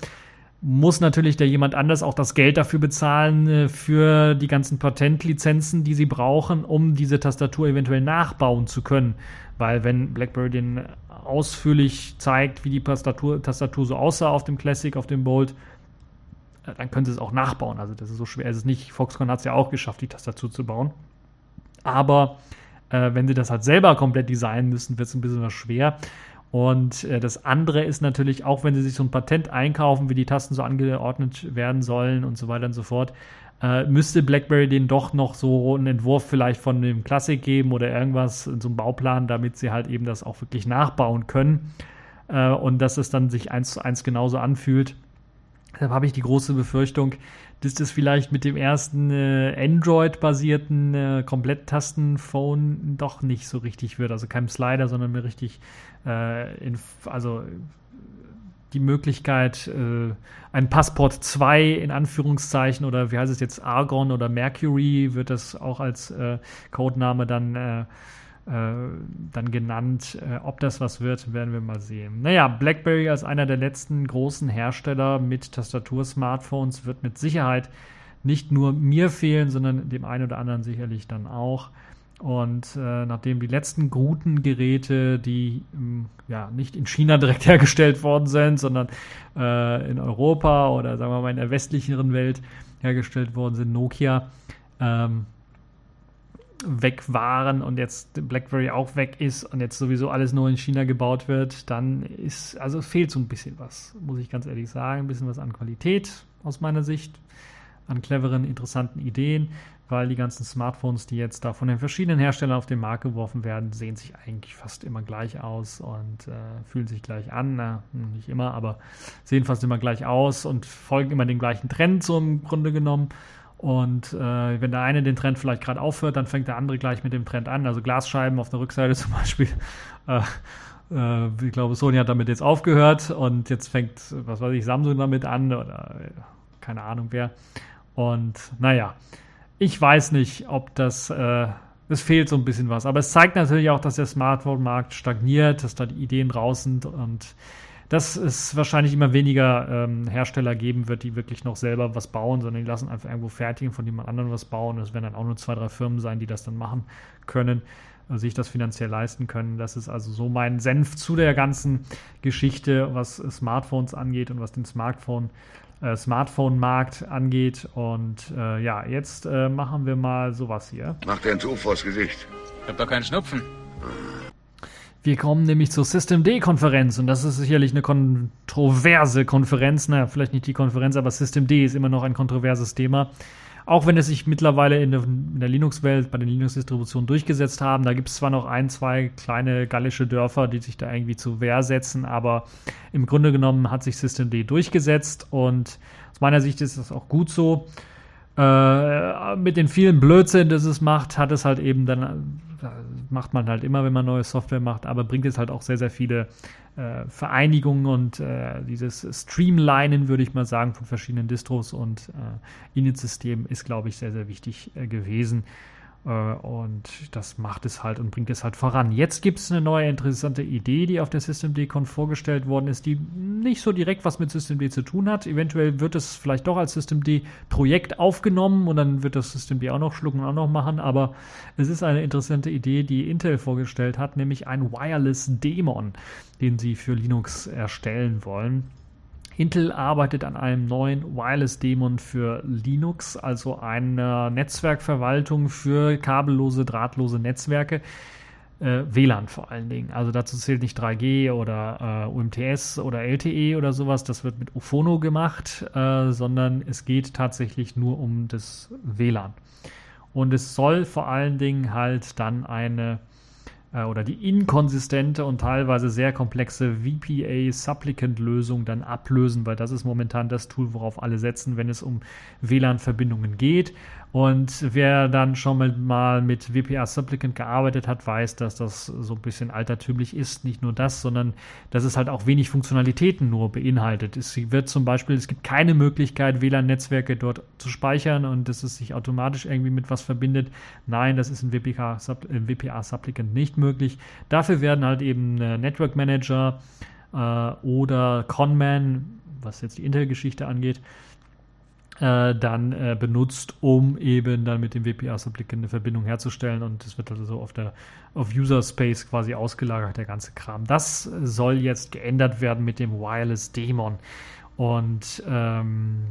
Muss natürlich der jemand anders auch das Geld dafür bezahlen, äh, für die ganzen Patentlizenzen, die sie brauchen, um diese Tastatur eventuell nachbauen zu können. Weil wenn BlackBerry den ausführlich zeigt, wie die Tastatur, Tastatur so aussah auf dem Classic, auf dem Bold, äh, dann können sie es auch nachbauen. Also das ist so schwer ist es nicht. Foxconn hat es ja auch geschafft, die Tastatur zu bauen. Aber äh, wenn sie das halt selber komplett designen müssen, wird es ein bisschen was schwer. Und äh, das andere ist natürlich, auch wenn sie sich so ein Patent einkaufen, wie die Tasten so angeordnet werden sollen und so weiter und so fort, äh, müsste BlackBerry denen doch noch so einen Entwurf vielleicht von dem Classic geben oder irgendwas, so einen Bauplan, damit sie halt eben das auch wirklich nachbauen können. Äh, und dass es dann sich eins zu eins genauso anfühlt. Deshalb habe ich die große Befürchtung, dass das vielleicht mit dem ersten äh, Android-basierten äh, Komplett-Tasten-Phone doch nicht so richtig wird. Also kein Slider, sondern mir richtig, äh, in, also die Möglichkeit, äh, ein Passport 2 in Anführungszeichen oder wie heißt es jetzt, Argon oder Mercury wird das auch als äh, Codename dann äh, dann genannt. Äh, ob das was wird, werden wir mal sehen. Naja, BlackBerry als einer der letzten großen Hersteller mit Tastatur-Smartphones wird mit Sicherheit nicht nur mir fehlen, sondern dem einen oder anderen sicherlich dann auch. Und äh, nachdem die letzten guten Geräte, die ähm, ja nicht in China direkt hergestellt worden sind, sondern äh, in Europa oder sagen wir mal in der westlicheren Welt hergestellt worden sind, Nokia, ähm, weg waren und jetzt BlackBerry auch weg ist und jetzt sowieso alles nur in China gebaut wird, dann ist, also fehlt so ein bisschen was, muss ich ganz ehrlich sagen. Ein bisschen was an Qualität aus meiner Sicht, an cleveren, interessanten Ideen, weil die ganzen Smartphones, die jetzt da von den verschiedenen Herstellern auf den Markt geworfen werden, sehen sich eigentlich fast immer gleich aus und äh, fühlen sich gleich an. Na, nicht immer, aber sehen fast immer gleich aus und folgen immer den gleichen Trend, so im Grunde genommen. Und äh, wenn der eine den Trend vielleicht gerade aufhört, dann fängt der andere gleich mit dem Trend an. Also Glasscheiben auf der Rückseite zum Beispiel. Äh, äh, ich glaube, Sony hat damit jetzt aufgehört und jetzt fängt, was weiß ich, Samsung damit an oder äh, keine Ahnung wer. Und naja, ich weiß nicht, ob das, äh, es fehlt so ein bisschen was. Aber es zeigt natürlich auch, dass der Smartphone-Markt stagniert, dass da die Ideen raus sind und dass es wahrscheinlich immer weniger ähm, Hersteller geben wird, die wirklich noch selber was bauen, sondern die lassen einfach irgendwo fertigen, von jemand anderem was bauen. Es werden dann auch nur zwei, drei Firmen sein, die das dann machen können, also sich das finanziell leisten können. Das ist also so mein Senf zu der ganzen Geschichte, was Smartphones angeht und was den Smartphone äh, Smartphone-Markt angeht. Und äh, ja, jetzt äh, machen wir mal sowas hier. Mach dir ein Tuch vors Gesicht. Ich hab doch keinen Schnupfen. Wir kommen nämlich zur System D-Konferenz und das ist sicherlich eine kontroverse Konferenz. Naja, vielleicht nicht die Konferenz, aber System D ist immer noch ein kontroverses Thema. Auch wenn es sich mittlerweile in der, in der Linux-Welt, bei den Linux-Distributionen durchgesetzt haben. Da gibt es zwar noch ein, zwei kleine gallische Dörfer, die sich da irgendwie zu Wehr setzen, aber im Grunde genommen hat sich System D durchgesetzt und aus meiner Sicht ist das auch gut so. Äh, mit den vielen Blödsinn, das es macht, hat es halt eben dann macht man halt immer, wenn man neue Software macht, aber bringt es halt auch sehr, sehr viele äh, Vereinigungen und äh, dieses Streamlinen, würde ich mal sagen, von verschiedenen Distros und äh, Init-Systemen ist, glaube ich, sehr, sehr wichtig äh, gewesen. Äh, und das macht es halt und bringt es halt voran. Jetzt gibt es eine neue interessante Idee, die auf der SystemD-Con vorgestellt worden ist, die nicht so direkt was mit SystemD zu tun hat. Eventuell wird es vielleicht doch als SystemD-Projekt aufgenommen und dann wird das SystemD auch noch schlucken und auch noch machen. Aber es ist eine interessante Idee, die Intel vorgestellt hat, nämlich ein Wireless Daemon, den sie für Linux erstellen wollen. Intel arbeitet an einem neuen Wireless Daemon für Linux, also einer Netzwerkverwaltung für kabellose, drahtlose Netzwerke. Äh, WLAN vor allen Dingen. Also dazu zählt nicht 3G oder äh, UMTS oder LTE oder sowas. Das wird mit Ophono gemacht, äh, sondern es geht tatsächlich nur um das WLAN. Und es soll vor allen Dingen halt dann eine äh, oder die inkonsistente und teilweise sehr komplexe VPA-Supplicant-Lösung dann ablösen, weil das ist momentan das Tool, worauf alle setzen, wenn es um WLAN-Verbindungen geht. Und wer dann schon mal mit WPA Supplicant gearbeitet hat, weiß, dass das so ein bisschen altertümlich ist. Nicht nur das, sondern dass es halt auch wenig Funktionalitäten nur beinhaltet. Es wird zum Beispiel, es gibt keine Möglichkeit, WLAN-Netzwerke dort zu speichern und dass es sich automatisch irgendwie mit was verbindet. Nein, das ist in WPA, in WPA Supplicant nicht möglich. Dafür werden halt eben äh, Network Manager äh, oder Conman, was jetzt die Intel-Geschichte angeht, äh, dann äh, benutzt, um eben dann mit dem WPA-Supplicant eine Verbindung herzustellen und es wird also so auf der auf User Space quasi ausgelagert, der ganze Kram. Das soll jetzt geändert werden mit dem Wireless Daemon. Und ähm,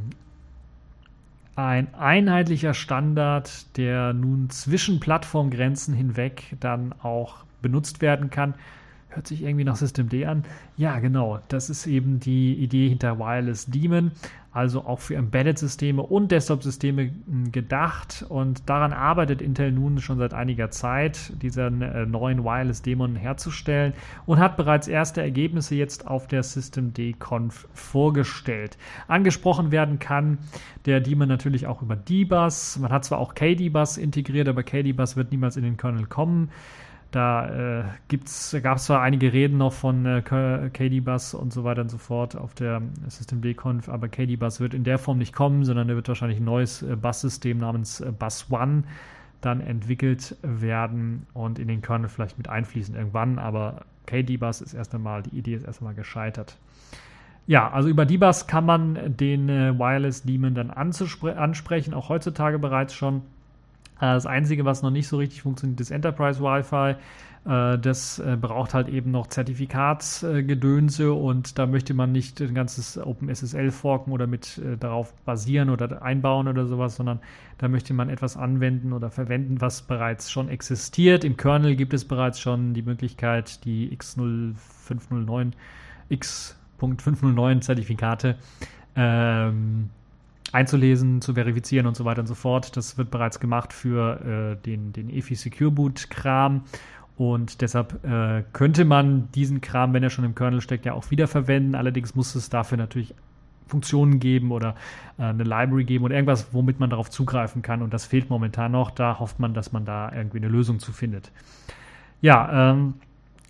ein einheitlicher Standard, der nun zwischen Plattformgrenzen hinweg dann auch benutzt werden kann, hört sich irgendwie nach Systemd an. Ja, genau, das ist eben die Idee hinter Wireless Daemon also auch für Embedded-Systeme und Desktop-Systeme hm, gedacht. Und daran arbeitet Intel nun schon seit einiger Zeit, diesen äh, neuen Wireless-Dämon herzustellen und hat bereits erste Ergebnisse jetzt auf der Systemd-Conf vorgestellt. Angesprochen werden kann der Daemon natürlich auch über D-Bus. Man hat zwar auch KD-Bus integriert, aber KD-Bus wird niemals in den Kernel kommen. Da äh, gab es zwar einige Reden noch von äh, KD-Bus und so weiter und so fort auf der System-D-Conf, aber KD-Bus wird in der Form nicht kommen, sondern da wird wahrscheinlich ein neues äh, Bus-System namens äh, Bus One dann entwickelt werden und in den Kernel vielleicht mit einfließen irgendwann, aber KD-Bus ist erst einmal, die Idee ist erst einmal gescheitert. Ja, also über D-Bus kann man den äh, Wireless Daemon dann ansprechen, auch heutzutage bereits schon. Äh, das Einzige, was noch nicht so richtig funktioniert, ist Enterprise Wi-Fi. Äh, das äh, braucht halt eben noch Zertifikatsgedönse und da möchte man nicht ein ganzes OpenSSL forken oder mit darauf basieren oder einbauen oder sowas, sondern da möchte man etwas anwenden oder verwenden, was bereits schon existiert. Im Kernel gibt es bereits schon die Möglichkeit, die X0509, X.509 Zertifikate ähm, einzulesen, zu verifizieren und so weiter und so fort. Das wird bereits gemacht für äh, den, den EFI Secure Boot Kram. Und deshalb äh, könnte man diesen Kram, wenn er schon im Kernel steckt, ja auch wiederverwenden. Allerdings muss es dafür natürlich Funktionen geben oder äh, eine Library geben oder irgendwas, womit man darauf zugreifen kann. Und das fehlt momentan noch. Da hofft man, dass man da irgendwie eine Lösung zu findet. Ja, ähm,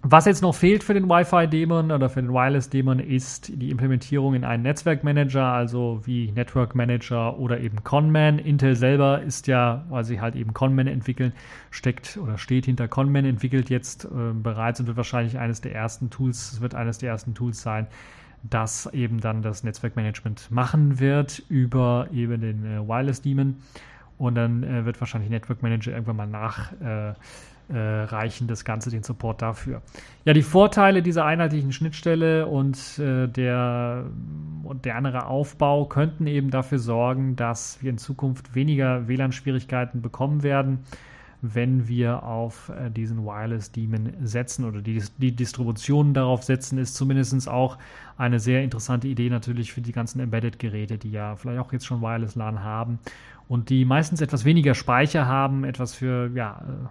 was jetzt noch fehlt für den Wi-Fi-Daemon oder für den Wireless-Daemon ist die Implementierung in einen Netzwerkmanager, also wie Network Manager oder eben Conman. Intel selber ist ja, weil sie halt eben Conman entwickeln, steckt oder steht hinter Conman, entwickelt jetzt äh, bereits und wird wahrscheinlich eines der ersten Tools, es wird eines der ersten Tools sein, das eben dann das Netzwerkmanagement machen wird über eben den äh, Wireless-Daemon. Und dann äh, wird wahrscheinlich Network Manager irgendwann mal nach äh, reichen das Ganze den Support dafür. Ja, die Vorteile dieser einheitlichen Schnittstelle und äh, der modernere Aufbau könnten eben dafür sorgen, dass wir in Zukunft weniger WLAN-Schwierigkeiten bekommen werden, wenn wir auf äh, diesen Wireless Daemon setzen oder die, die Distribution darauf setzen, ist zumindest auch eine sehr interessante Idee natürlich für die ganzen Embedded-Geräte, die ja vielleicht auch jetzt schon Wireless LAN haben und die meistens etwas weniger Speicher haben, etwas für ja, äh,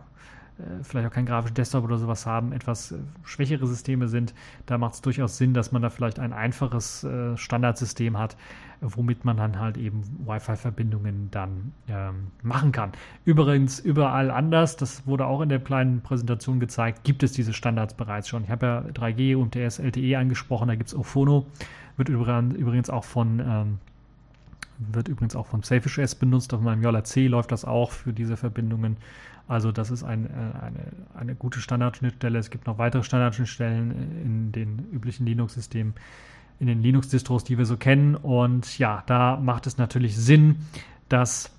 vielleicht auch kein grafischen Desktop oder sowas haben, etwas äh, schwächere Systeme sind, da macht es durchaus Sinn, dass man da vielleicht ein einfaches äh, Standardsystem hat, womit man dann halt eben Wi-Fi-Verbindungen dann ähm, machen kann. Übrigens überall anders, das wurde auch in der kleinen Präsentation gezeigt, gibt es diese Standards bereits schon. Ich habe ja 3G, UMTS, LTE angesprochen, da gibt es Ophono, wird übrigens auch von ähm, Wird übrigens auch vom Selfish OS benutzt. Auf meinem JC läuft das auch für diese Verbindungen. Also das ist ein, äh, eine, eine gute Standardschnittstelle. Es gibt noch weitere Standardschnittstellen in den üblichen Linux-Systemen, in den Linux-Distros, die wir so kennen. Und ja, da macht es natürlich Sinn, dass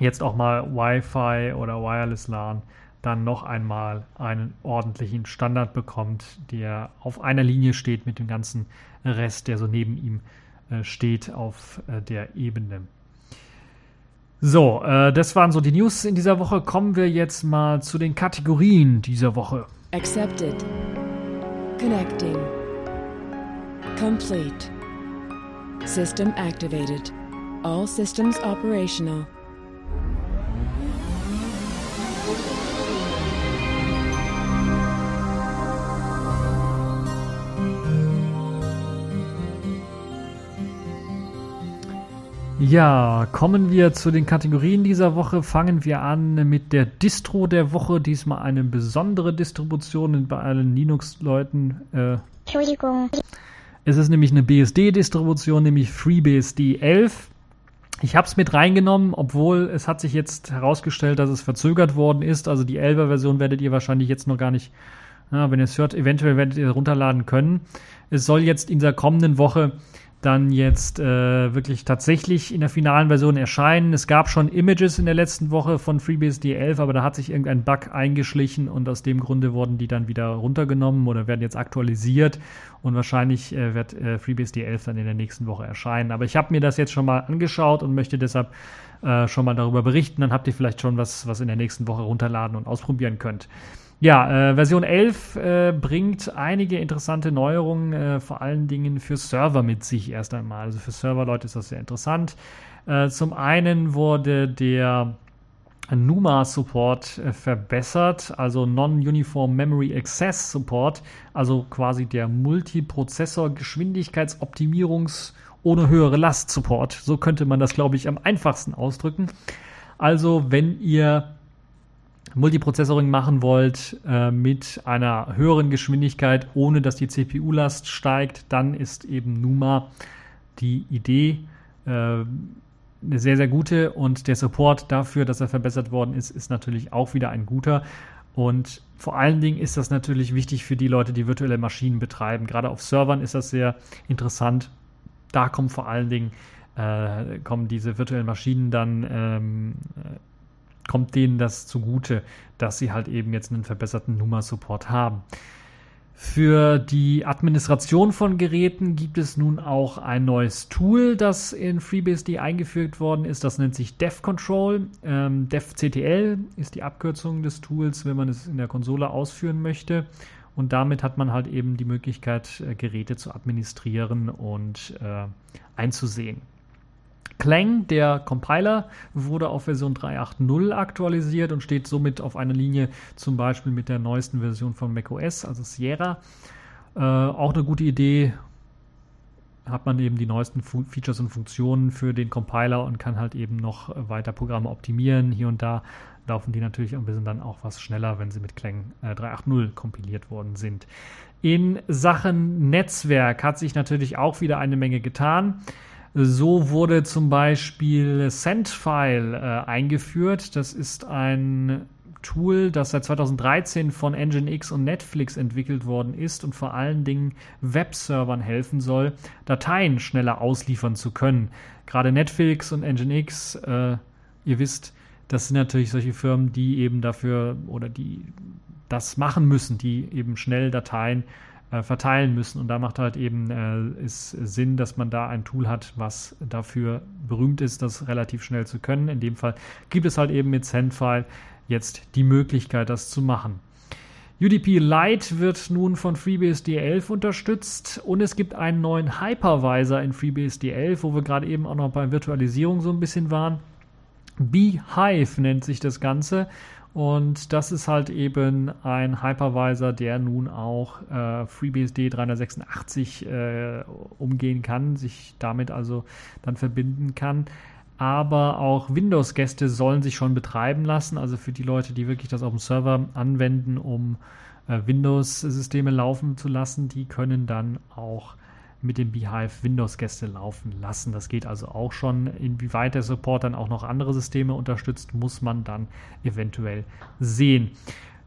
jetzt auch mal Wi-Fi oder Wireless LAN dann noch einmal einen ordentlichen Standard bekommt, der auf einer Linie steht mit dem ganzen Rest, der so neben ihm äh, steht auf äh, der Ebene. So, äh, das waren so die News in dieser Woche. Kommen wir jetzt mal zu den Kategorien dieser Woche. Accepted. Connecting. Complete. System activated. All systems operational. Ja, kommen wir zu den Kategorien dieser Woche. Fangen wir an mit der Distro der Woche. Diesmal eine besondere Distribution bei allen Linux-Leuten. Äh, Entschuldigung. Es ist nämlich eine BSD-Distribution, nämlich FreeBSD 11. Ich habe es mit reingenommen, obwohl es hat sich jetzt herausgestellt, dass es verzögert worden ist. Also die 11er Version werdet ihr wahrscheinlich jetzt noch gar nicht, ja, wenn ihr es hört, eventuell werdet ihr runterladen können. Es soll jetzt in der kommenden Woche dann jetzt äh, wirklich tatsächlich in der finalen Version erscheinen. Es gab schon Images in der letzten Woche von FreeBSD 11, aber da hat sich irgendein Bug eingeschlichen und aus dem Grunde wurden die dann wieder runtergenommen oder werden jetzt aktualisiert und wahrscheinlich äh, wird äh, FreeBSD 11 dann in der nächsten Woche erscheinen. Aber ich habe mir das jetzt schon mal angeschaut und möchte deshalb äh, schon mal darüber berichten. Dann habt ihr vielleicht schon was, was in der nächsten Woche runterladen und ausprobieren könnt. Ja, äh, Version 11 äh, bringt einige interessante Neuerungen, äh, vor allen Dingen für Server mit sich erst einmal. Also für Serverleute ist das sehr interessant. Äh, zum einen wurde der NUMA-Support äh, verbessert, also Non-Uniform Memory Access Support, also quasi der Multiprozessor-Geschwindigkeitsoptimierungs- ohne höhere Last Support. So könnte man das, glaube ich, am einfachsten ausdrücken. Also, wenn ihr Multiprozessoring machen wollt äh, mit einer höheren Geschwindigkeit, ohne dass die CPU-Last steigt, dann ist eben NUMA die Idee äh, eine sehr, sehr gute und der Support dafür, dass er verbessert worden ist, ist natürlich auch wieder ein guter. Und vor allen Dingen ist das natürlich wichtig für die Leute, die virtuelle Maschinen betreiben. Gerade auf Servern ist das sehr interessant. Da kommen vor allen Dingen äh, kommen diese virtuellen Maschinen dann ähm, kommt denen das zugute, dass sie halt eben jetzt einen verbesserten Nummer-Support haben. Für die Administration von Geräten gibt es nun auch ein neues Tool, das in FreeBSD eingefügt worden ist. Das nennt sich DevControl. Ähm, DevCTL ist die Abkürzung des Tools, wenn man es in der Konsole ausführen möchte. Und damit hat man halt eben die Möglichkeit, äh, Geräte zu administrieren und äh, einzusehen. Clang, der Compiler, wurde auf Version 3.8.0 aktualisiert und steht somit auf einer Linie zum Beispiel mit der neuesten Version von macOS, also Sierra. Äh, auch eine gute Idee. Hat man eben die neuesten Fu Features und Funktionen für den Compiler und kann halt eben noch weiter Programme optimieren. Hier und da laufen die natürlich ein bisschen dann auch was schneller, wenn sie mit Clang äh, 3.8.0 kompiliert worden sind. In Sachen Netzwerk hat sich natürlich auch wieder eine Menge getan. So wurde zum Beispiel Sendfile äh, eingeführt. Das ist ein Tool, das seit 2013 von Nginx und Netflix entwickelt worden ist und vor allen Dingen Webservern helfen soll, Dateien schneller ausliefern zu können. Gerade Netflix und Nginx, äh, ihr wisst, das sind natürlich solche Firmen, die eben dafür oder die das machen müssen, die eben schnell Dateien äh, verteilen müssen. Und da macht halt eben äh, ist Sinn, dass man da ein Tool hat, was dafür berühmt ist, das relativ schnell zu können. In dem Fall gibt es halt eben mit Sendfile jetzt die Möglichkeit, das zu machen. UDP Lite wird nun von FreeBSD 11 unterstützt und es gibt einen neuen Hypervisor in FreeBSD 11, wo wir gerade eben auch noch bei Virtualisierung so ein bisschen waren. Beehive nennt sich das Ganze und das ist halt eben ein Hypervisor, der nun auch äh, FreeBSD 386 äh, umgehen kann, sich damit also dann verbinden kann. Aber auch Windows-Gäste sollen sich schon betreiben lassen. Also für die Leute, die wirklich das auf dem Server anwenden, um äh, Windows-Systeme laufen zu lassen, die können dann auch mit dem Beehive Windows-Gäste laufen lassen. Das geht also auch schon. Inwieweit der Support dann auch noch andere Systeme unterstützt, muss man dann eventuell sehen.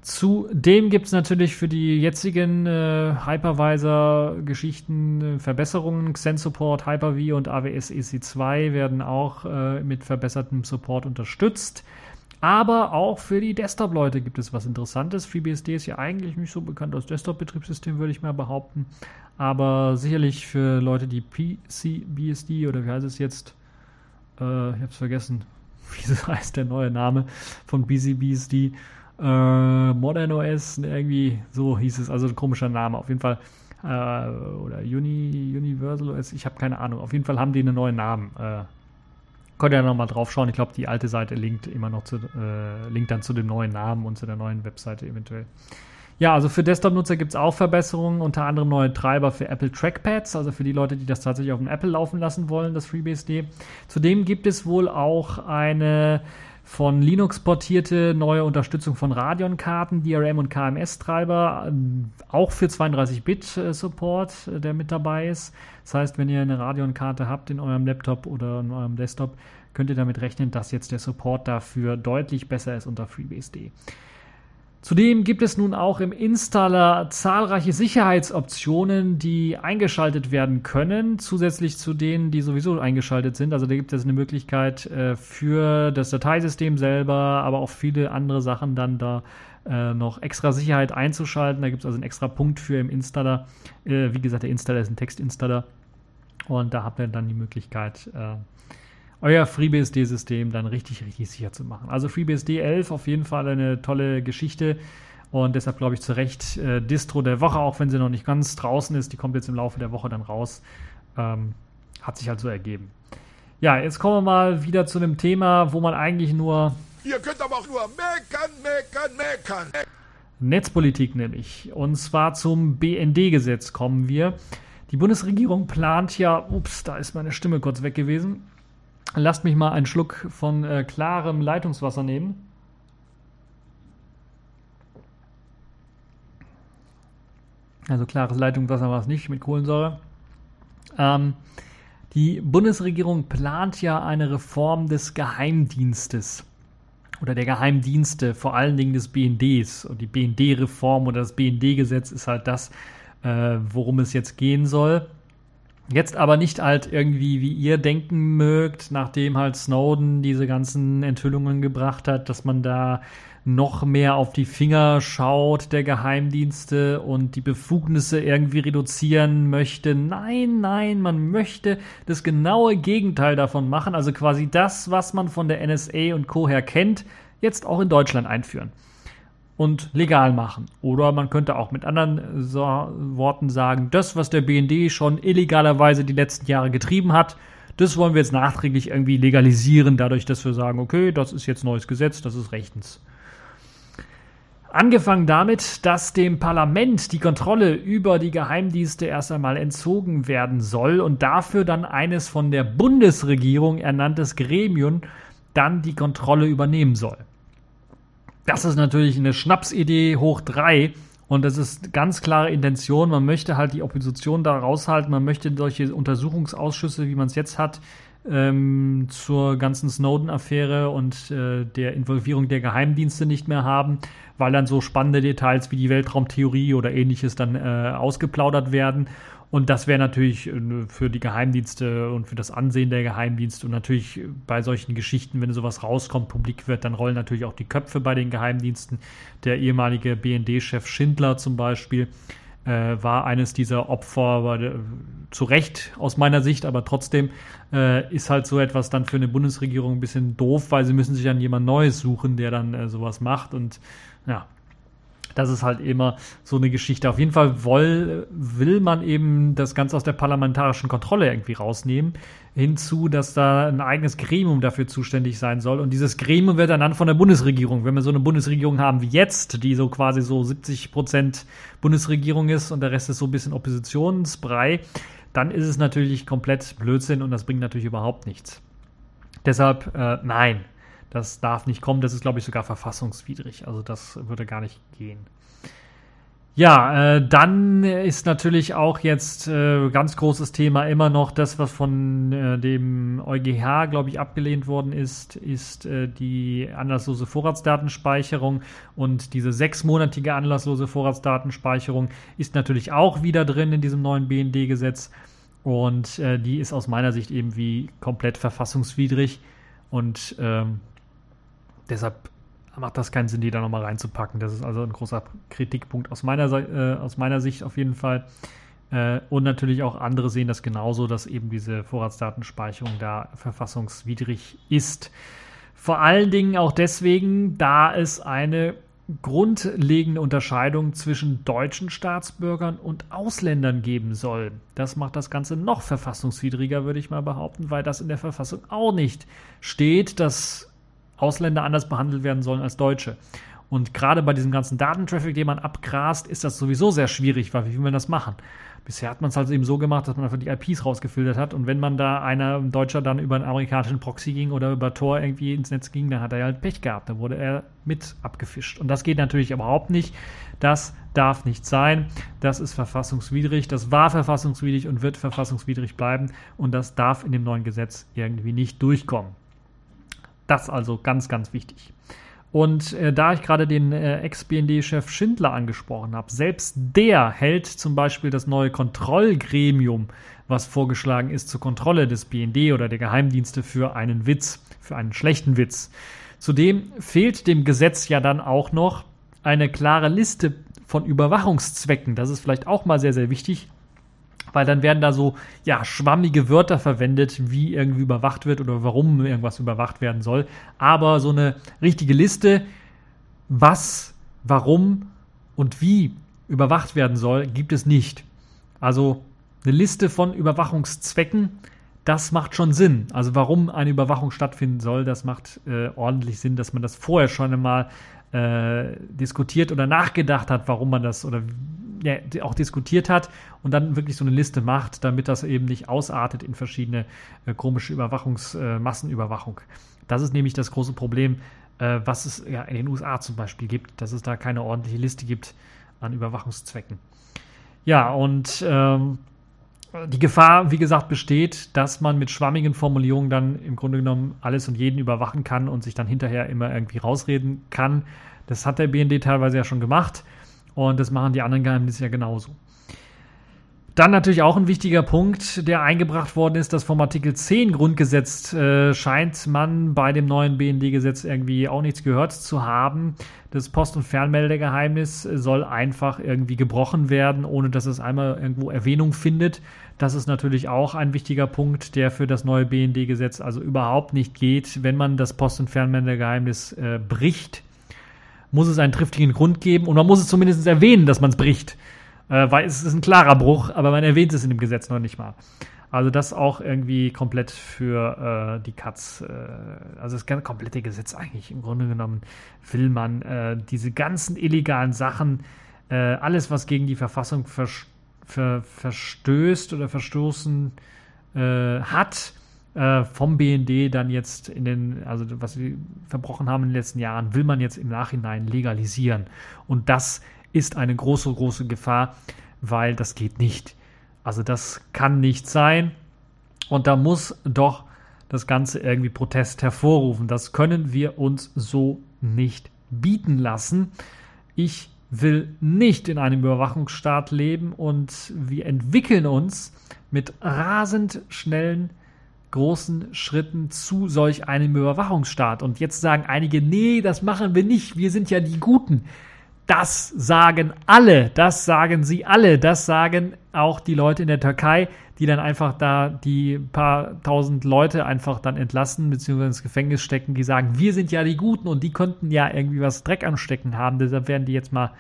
Zudem gibt es natürlich für die jetzigen äh, Hypervisor-Geschichten äh, Verbesserungen. Xen-Support, Hyper-V und AWS EC2 werden auch äh, mit verbessertem Support unterstützt. Aber auch für die Desktop-Leute gibt es was Interessantes. FreeBSD ist ja eigentlich nicht so bekannt als Desktop-Betriebssystem, würde ich mal behaupten. Aber sicherlich für Leute, die PCBSD oder wie heißt es jetzt? Äh, ich habe es vergessen. Wie heißt der neue Name von PCBSD? Äh, Modern OS, irgendwie so hieß es. Also ein komischer Name. Auf jeden Fall. Äh, oder Uni, Universal OS, ich habe keine Ahnung. Auf jeden Fall haben die einen neuen Namen. Äh, Könnt ihr nochmal drauf schauen. Ich glaube, die alte Seite linkt immer noch zu, äh, linkt dann zu dem neuen Namen und zu der neuen Webseite eventuell. Ja, also für Desktop-Nutzer gibt es auch Verbesserungen, unter anderem neue Treiber für Apple Trackpads, also für die Leute, die das tatsächlich auf dem Apple laufen lassen wollen, das FreeBSD. Zudem gibt es wohl auch eine von Linux portierte neue Unterstützung von Radeon-Karten, DRM und KMS-Treiber, auch für 32-Bit-Support, äh, der mit dabei ist. Das heißt, wenn ihr eine Radeon-Karte habt in eurem Laptop oder in eurem Desktop, könnt ihr damit rechnen, dass jetzt der Support dafür deutlich besser ist unter FreeBSD. Zudem gibt es nun auch im Installer zahlreiche Sicherheitsoptionen, die eingeschaltet werden können, zusätzlich zu denen, die sowieso eingeschaltet sind. Also da gibt es eine Möglichkeit äh, für das Dateisystem selber, aber auch viele andere Sachen dann da äh, noch extra Sicherheit einzuschalten. Da gibt es also einen extra Punkt für im Installer. Äh, wie gesagt, der Installer ist ein Textinstaller und da habt ihr dann die Möglichkeit, euer FreeBSD-System dann richtig, richtig sicher zu machen. Also FreeBSD 11 auf jeden Fall eine tolle Geschichte und deshalb glaube ich zu Recht äh, Distro der Woche, auch wenn sie noch nicht ganz draußen ist. Die kommt jetzt im Laufe der Woche dann raus. Ähm, hat sich halt so ergeben. Ja, jetzt kommen wir mal wieder zu einem Thema, wo man eigentlich nur. Ihr könnt aber auch nur meckern, meckern, meckern. Netzpolitik nämlich. Und zwar zum BND-Gesetz kommen wir. Die Bundesregierung plant ja, ups, da ist meine Stimme kurz weg gewesen. Lasst mich mal einen Schluck von äh, klarem Leitungswasser nehmen. Also klares Leitungswasser war es nicht mit Kohlensäure. Ähm, die Bundesregierung plant ja eine Reform des Geheimdienstes oder der Geheimdienste, vor allen Dingen des BNDs. Und die BND-Reform oder das BND-Gesetz ist halt das, äh, worum es jetzt gehen soll. Jetzt aber nicht halt irgendwie, wie ihr denken mögt, nachdem halt Snowden diese ganzen Enthüllungen gebracht hat, dass man da noch mehr auf die Finger schaut der Geheimdienste und die Befugnisse irgendwie reduzieren möchte. Nein, nein, man möchte das genaue Gegenteil davon machen, also quasi das, was man von der NSA und Co. her kennt, jetzt auch in Deutschland einführen und legal machen. Oder man könnte auch mit anderen so Worten sagen, das, was der BND schon illegalerweise die letzten Jahre getrieben hat, das wollen wir jetzt nachträglich irgendwie legalisieren, dadurch, dass wir sagen, okay, das ist jetzt neues Gesetz, das ist rechtens. Angefangen damit, dass dem Parlament die Kontrolle über die Geheimdienste erst einmal entzogen werden soll und dafür dann eines von der Bundesregierung ernanntes Gremium dann die Kontrolle übernehmen soll. Das ist natürlich eine Schnapsidee hoch drei. Und das ist ganz klare Intention. Man möchte halt die Opposition da raushalten. Man möchte solche Untersuchungsausschüsse, wie man es jetzt hat, ähm, zur ganzen Snowden-Affäre und äh, der Involvierung der Geheimdienste nicht mehr haben, weil dann so spannende Details wie die Weltraumtheorie oder ähnliches dann äh, ausgeplaudert werden. Und das wäre natürlich äh, für die Geheimdienste und für das Ansehen der Geheimdienste und natürlich bei solchen Geschichten, wenn sowas rauskommt, publik wird, dann rollen natürlich auch die Köpfe bei den Geheimdiensten. Der ehemalige BND-Chef Schindler zum Beispiel äh, war eines dieser Opfer, war, äh, zu Recht aus meiner Sicht, aber trotzdem äh, ist halt so etwas dann für eine Bundesregierung ein bisschen doof, weil sie müssen sich dann jemand Neues suchen, der dann äh, sowas macht und ja, das ist halt immer so eine Geschichte. Auf jeden Fall will, will man eben das Ganze aus der parlamentarischen Kontrolle irgendwie rausnehmen, hinzu, dass da ein eigenes Gremium dafür zuständig sein soll. Und dieses Gremium wird dann von der Bundesregierung. Wenn wir so eine Bundesregierung haben wie jetzt, die so quasi so 70 Prozent Bundesregierung ist und der Rest ist so ein bisschen Oppositionsbrei, dann ist es natürlich komplett Blödsinn und das bringt natürlich überhaupt nichts. Deshalb, äh, nein, das darf nicht kommen. Das ist, glaube ich, sogar verfassungswidrig. Also das würde gar nicht gehen. Ja, äh, dann ist natürlich auch jetzt äh, ganz großes Thema immer noch das, was von äh, dem EuGH, glaube ich, abgelehnt worden ist, ist äh, die anlasslose Vorratsdatenspeicherung und diese sechsmonatige anlasslose Vorratsdatenspeicherung ist natürlich auch wieder drin in diesem neuen BND-Gesetz und äh, die ist aus meiner Sicht eben wie komplett verfassungswidrig und ähm, deshalb macht das keinen Sinn, die da nochmal reinzupacken. Das ist also ein großer Kritikpunkt aus meiner, äh, aus meiner Sicht auf jeden Fall. Äh, und natürlich auch andere sehen das genauso, dass eben diese Vorratsdatenspeicherung da verfassungswidrig ist. Vor allen Dingen auch deswegen, da es eine grundlegende Unterscheidung zwischen deutschen Staatsbürgern und Ausländern geben soll. Das macht das Ganze noch verfassungswidriger, würde ich mal behaupten, weil das in der Verfassung auch nicht steht, dass Ausländer anders behandelt werden sollen als Deutsche. Und gerade bei diesem ganzen Datentraffic, den man abgrast, ist das sowieso sehr schwierig, weil wie will man das machen? Bisher hat man es halt eben so gemacht, dass man einfach die IPs rausgefiltert hat und wenn man da einer ein Deutscher dann über einen amerikanischen Proxy ging oder über Tor irgendwie ins Netz ging, dann hat er halt Pech gehabt, dann wurde er mit abgefischt. Und das geht natürlich überhaupt nicht. Das darf nicht sein. Das ist verfassungswidrig. Das war verfassungswidrig und wird verfassungswidrig bleiben und das darf in dem neuen Gesetz irgendwie nicht durchkommen. Das also ganz, ganz wichtig. Und äh, da ich gerade den äh, Ex-BND-Chef Schindler angesprochen habe, selbst der hält zum Beispiel das neue Kontrollgremium, was vorgeschlagen ist zur Kontrolle des BND oder der Geheimdienste für einen Witz, für einen schlechten Witz. Zudem fehlt dem Gesetz ja dann auch noch eine klare Liste von Überwachungszwecken. Das ist vielleicht auch mal sehr, sehr wichtig weil dann werden da so ja schwammige Wörter verwendet, wie irgendwie überwacht wird oder warum irgendwas überwacht werden soll. Aber so eine richtige Liste, was, warum und wie überwacht werden soll, gibt es nicht. Also eine Liste von Überwachungszwecken, das macht schon Sinn. Also warum eine Überwachung stattfinden soll, das macht äh, ordentlich Sinn, dass man das vorher schon einmal äh, diskutiert oder nachgedacht hat, warum man das oder ja, auch diskutiert hat und dann wirklich so eine Liste macht, damit das eben nicht ausartet in verschiedene äh, komische Überwachungs-, äh, Massenüberwachung. Das ist nämlich das große Problem, äh, was es ja in den USA zum Beispiel gibt, dass es da keine ordentliche Liste gibt an Überwachungszwecken. Ja, und ähm, die Gefahr, wie gesagt, besteht, dass man mit schwammigen Formulierungen dann im Grunde genommen alles und jeden überwachen kann und sich dann hinterher immer irgendwie rausreden kann. Das hat der BND teilweise ja schon gemacht. Und das machen die anderen Geheimnisse ja genauso. Dann natürlich auch ein wichtiger Punkt, der eingebracht worden ist, dass vom Artikel 10 Grundgesetz äh, scheint man bei dem neuen BND-Gesetz irgendwie auch nichts gehört zu haben. Das Post- und Fernmeldegeheimnis soll einfach irgendwie gebrochen werden, ohne dass es einmal irgendwo Erwähnung findet. Das ist natürlich auch ein wichtiger Punkt, der für das neue BND-Gesetz also überhaupt nicht geht. Wenn man das Post- und Fernmeldegeheimnis äh, bricht, muss es einen triftigen Grund geben und man muss es zumindest erwähnen, dass man es bricht. Äh, weil es ist ein klarer Bruch, aber man erwähnt es in dem Gesetz noch nicht mal. Also das auch irgendwie komplett für äh, die Katz. Äh, also das ganze komplette Gesetz eigentlich im Grunde genommen will man äh, diese ganzen illegalen Sachen, äh, alles was gegen die Verfassung vers ver verstößt oder verstoßen äh, hat, äh, vom BND dann jetzt in den, also was sie verbrochen haben in den letzten Jahren, will man jetzt im Nachhinein legalisieren. Und das ist eine große, große Gefahr, weil das geht nicht. Also das kann nicht sein. Und da muss doch das Ganze irgendwie Protest hervorrufen. Das können wir uns so nicht bieten lassen. Ich will nicht in einem Überwachungsstaat leben und wir entwickeln uns mit rasend schnellen großen Schritten zu solch einem Überwachungsstaat. Und jetzt sagen einige, nee, das machen wir nicht, wir sind ja die Guten. Das sagen alle, das sagen sie alle, das sagen auch die Leute in der Türkei, die dann einfach da die paar tausend Leute einfach dann entlassen bzw. ins Gefängnis stecken, die sagen, wir sind ja die Guten und die könnten ja irgendwie was Dreck anstecken haben, deshalb werden die jetzt mal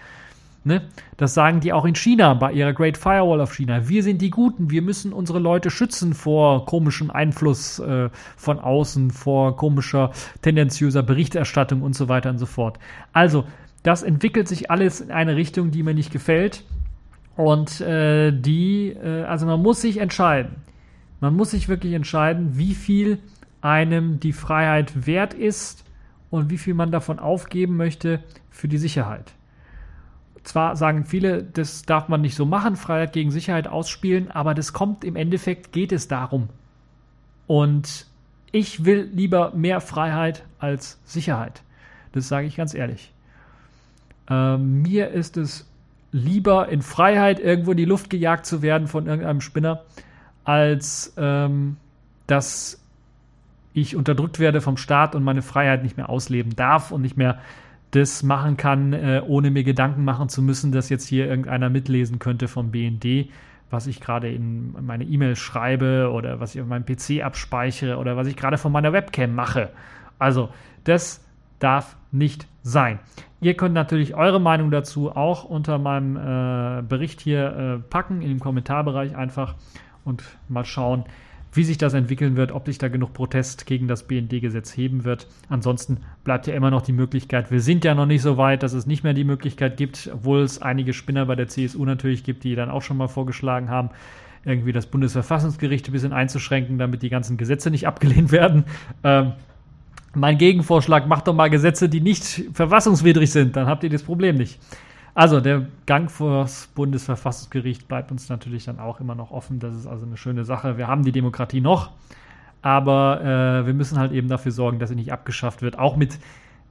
Ne? Das sagen die auch in China bei ihrer Great Firewall of China. Wir sind die Guten, wir müssen unsere Leute schützen vor komischem Einfluss äh, von außen, vor komischer, tendenziöser Berichterstattung und so weiter und so fort. Also, das entwickelt sich alles in eine Richtung, die mir nicht gefällt. Und äh, die, äh, also man muss sich entscheiden. Man muss sich wirklich entscheiden, wie viel einem die Freiheit wert ist und wie viel man davon aufgeben möchte für die Sicherheit zwar sagen viele, das darf man nicht so machen, Freiheit gegen Sicherheit ausspielen, aber das kommt im Endeffekt, geht es darum. Und ich will lieber mehr Freiheit als Sicherheit. Das sage ich ganz ehrlich. Ähm, mir ist es lieber in Freiheit irgendwo in die Luft gejagt zu werden von irgendeinem Spinner, als ähm, dass ich unterdrückt werde vom Staat und meine Freiheit nicht mehr ausleben darf und nicht mehr das machen kann, äh, ohne mir Gedanken machen zu müssen, dass jetzt hier irgendeiner mitlesen könnte vom BND, was ich gerade in meine E-Mail schreibe oder was ich auf meinem PC abspeichere oder was ich gerade von meiner Webcam mache. Also, das darf nicht sein. Ihr könnt natürlich eure Meinung dazu auch unter meinem äh, Bericht hier äh, packen, in dem Kommentarbereich einfach und mal schauen, wie sich das entwickeln wird, ob sich da genug Protest gegen das BND-Gesetz heben wird. Ansonsten bleibt ja immer noch die Möglichkeit, wir sind ja noch nicht so weit, dass es nicht mehr die Möglichkeit gibt, obwohl es einige Spinner bei der CSU natürlich gibt, die dann auch schon mal vorgeschlagen haben, irgendwie das Bundesverfassungsgericht ein bisschen einzuschränken, damit die ganzen Gesetze nicht abgelehnt werden. Ähm, mein Gegenvorschlag, macht doch mal Gesetze, die nicht verfassungswidrig sind, dann habt ihr das Problem nicht. Also der Gang vor das Bundesverfassungsgericht bleibt uns natürlich dann auch immer noch offen. Das ist also eine schöne Sache. Wir haben die Demokratie noch, aber äh, wir müssen halt eben dafür sorgen, dass sie nicht abgeschafft wird. Auch mit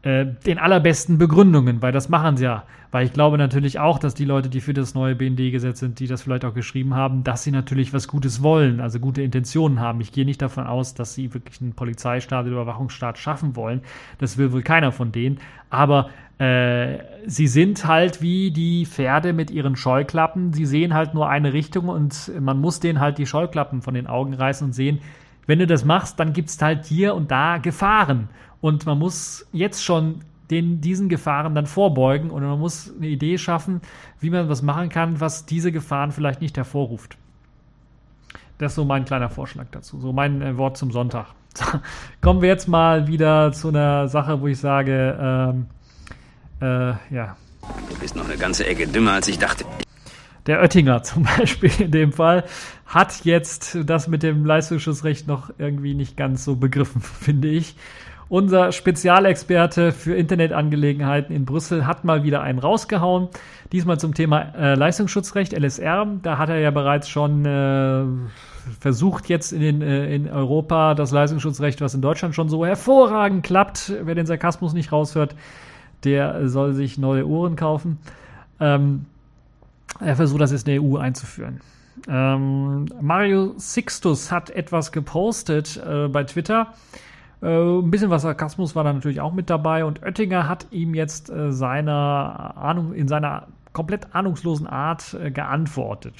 äh, den allerbesten Begründungen, weil das machen sie ja. Weil ich glaube natürlich auch, dass die Leute, die für das neue BND-Gesetz sind, die das vielleicht auch geschrieben haben, dass sie natürlich was Gutes wollen, also gute Intentionen haben. Ich gehe nicht davon aus, dass sie wirklich einen Polizeistaat oder Überwachungsstaat schaffen wollen. Das will wohl keiner von denen. Aber äh, sie sind halt wie die Pferde mit ihren Scheuklappen. Sie sehen halt nur eine Richtung und man muss denen halt die Scheuklappen von den Augen reißen und sehen, wenn du das machst, dann gibt es halt hier und da Gefahren. Und man muss jetzt schon den, diesen Gefahren dann vorbeugen und man muss eine Idee schaffen, wie man was machen kann, was diese Gefahren vielleicht nicht hervorruft. Das ist so mein kleiner Vorschlag dazu, so mein äh, Wort zum Sonntag. Kommen wir jetzt mal wieder zu einer Sache, wo ich sage, ähm, äh, ja. Du bist noch eine ganze Ecke dümmer, als ich dachte. Der Oettinger zum Beispiel in dem Fall hat jetzt das mit dem Leistungsschutzrecht noch irgendwie nicht ganz so begriffen, finde ich. Unser Spezialexperte für Internetangelegenheiten in Brüssel hat mal wieder einen rausgehauen. Diesmal zum Thema äh, Leistungsschutzrecht, LSR. Da hat er ja bereits schon äh, versucht, jetzt in, den, äh, in Europa das Leistungsschutzrecht, was in Deutschland schon so hervorragend klappt, wer den Sarkasmus nicht raushört, der soll sich neue Uhren kaufen. Ähm, er versucht das jetzt in der EU einzuführen. Ähm, Mario Sixtus hat etwas gepostet äh, bei Twitter. Äh, ein bisschen was Sarkasmus war da natürlich auch mit dabei und Oettinger hat ihm jetzt äh, seiner Ahnung, in seiner komplett ahnungslosen Art äh, geantwortet.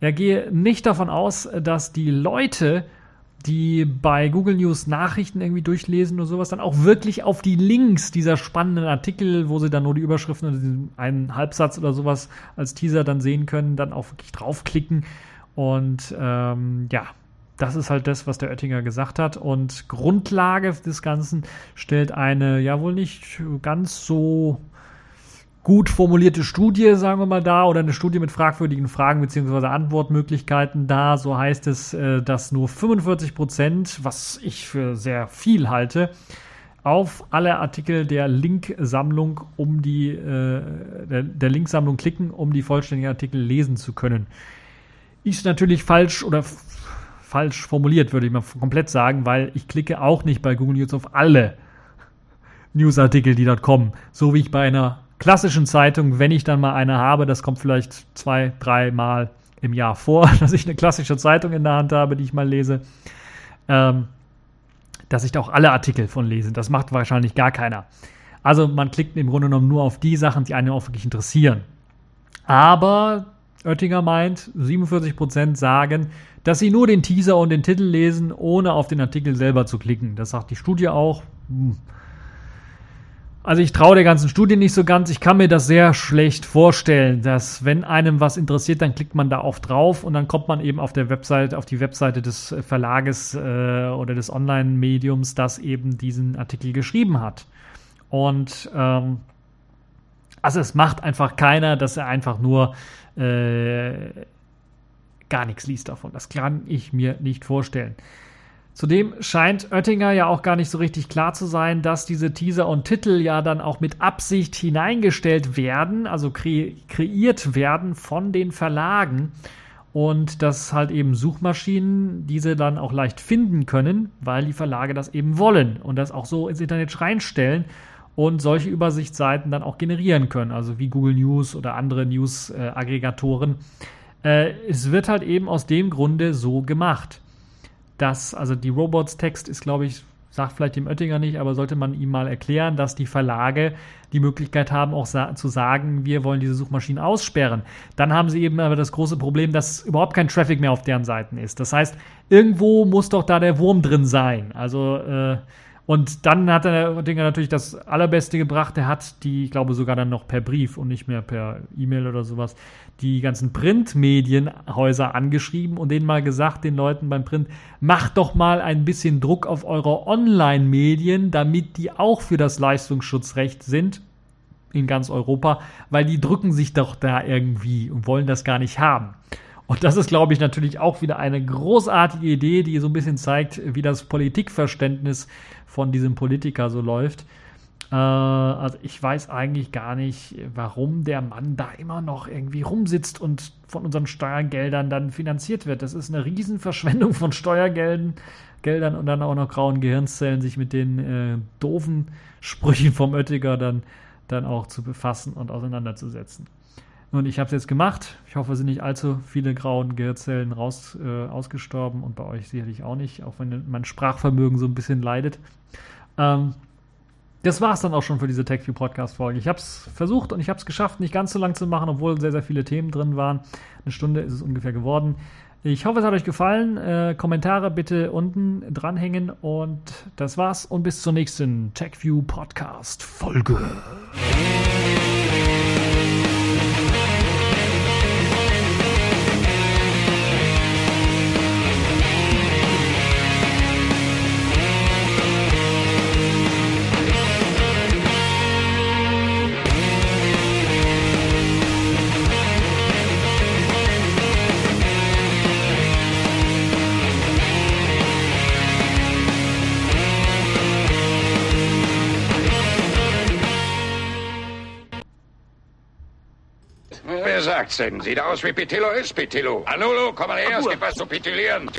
Er gehe nicht davon aus, dass die Leute, die bei Google News Nachrichten irgendwie durchlesen oder sowas, dann auch wirklich auf die Links dieser spannenden Artikel, wo sie dann nur die Überschriften oder einen Halbsatz oder sowas als Teaser dann sehen können, dann auch wirklich draufklicken. Und ähm, ja, das ist halt das, was der Oettinger gesagt hat. Und Grundlage des Ganzen stellt eine ja wohl nicht ganz so gut formulierte Studie, sagen wir mal da, oder eine Studie mit fragwürdigen Fragen bzw. Antwortmöglichkeiten da. So heißt es, äh, dass nur 45 Prozent, was ich für sehr viel halte, auf alle Artikel der Linksammlung um die äh, der, der Linksammlung klicken, um die vollständigen Artikel lesen zu können. Ist natürlich falsch oder falsch formuliert, würde ich mal komplett sagen, weil ich klicke auch nicht bei Google News auf alle Newsartikel, die dort kommen. So wie ich bei einer klassischen Zeitung, wenn ich dann mal eine habe, das kommt vielleicht zwei, drei Mal im Jahr vor, dass ich eine klassische Zeitung in der Hand habe, die ich mal lese, ähm, dass ich da auch alle Artikel von lese. Das macht wahrscheinlich gar keiner. Also man klickt im Grunde genommen nur auf die Sachen, die einen auch wirklich interessieren. Aber Oettinger meint, 47% sagen, dass sie nur den Teaser und den Titel lesen, ohne auf den Artikel selber zu klicken. Das sagt die Studie auch. Hm. Also ich traue der ganzen Studie nicht so ganz. Ich kann mir das sehr schlecht vorstellen, dass wenn einem was interessiert, dann klickt man da oft drauf und dann kommt man eben auf der Website, auf die Webseite des Verlages äh, oder des Online-Mediums, das eben diesen Artikel geschrieben hat. Und ähm, also es macht einfach keiner, dass er einfach nur äh, gar nichts liest davon. Das kann ich mir nicht vorstellen. Zudem scheint Oettinger ja auch gar nicht so richtig klar zu sein, dass diese Teaser und Titel ja dann auch mit Absicht hineingestellt werden, also kre kreiert werden von den Verlagen. Und dass halt eben Suchmaschinen diese dann auch leicht finden können, weil die Verlage das eben wollen und das auch so ins Internet reinstellen und solche Übersichtsseiten dann auch generieren können, also wie Google News oder andere News-Aggregatoren. Äh, es wird halt eben aus dem Grunde so gemacht dass, also die Robots-Text ist, glaube ich, sagt vielleicht dem Oettinger nicht, aber sollte man ihm mal erklären, dass die Verlage die Möglichkeit haben, auch sa zu sagen, wir wollen diese Suchmaschinen aussperren. Dann haben sie eben aber das große Problem, dass überhaupt kein Traffic mehr auf deren Seiten ist. Das heißt, irgendwo muss doch da der Wurm drin sein. Also äh, und dann hat der Dinger natürlich das Allerbeste gebracht. Der hat die, ich glaube sogar dann noch per Brief und nicht mehr per E-Mail oder sowas, die ganzen Printmedienhäuser angeschrieben und denen mal gesagt, den Leuten beim Print, macht doch mal ein bisschen Druck auf eure Online-Medien, damit die auch für das Leistungsschutzrecht sind in ganz Europa, weil die drücken sich doch da irgendwie und wollen das gar nicht haben. Und das ist, glaube ich, natürlich auch wieder eine großartige Idee, die so ein bisschen zeigt, wie das Politikverständnis von diesem Politiker so läuft. Äh, also ich weiß eigentlich gar nicht, warum der Mann da immer noch irgendwie rumsitzt und von unseren Steuergeldern dann finanziert wird. Das ist eine Riesenverschwendung von Steuergeldern Geldern und dann auch noch grauen Gehirnzellen, sich mit den äh, doofen Sprüchen vom Oettiger dann, dann auch zu befassen und auseinanderzusetzen. Und ich habe es jetzt gemacht. Ich hoffe, es sind nicht allzu viele grauen Gehirnzellen raus, äh, ausgestorben und bei euch sicherlich auch nicht, auch wenn mein Sprachvermögen so ein bisschen leidet. Ähm, das war es dann auch schon für diese TechView Podcast-Folge. Ich habe es versucht und ich habe es geschafft, nicht ganz so lang zu machen, obwohl sehr, sehr viele Themen drin waren. Eine Stunde ist es ungefähr geworden. Ich hoffe, es hat euch gefallen. Äh, Kommentare bitte unten dranhängen und das war's und bis zur nächsten TechView Podcast Denn? Sieht aus wie Pitillo ist Pitillo. Anulu, komm mal her, es gibt was zu pitilieren.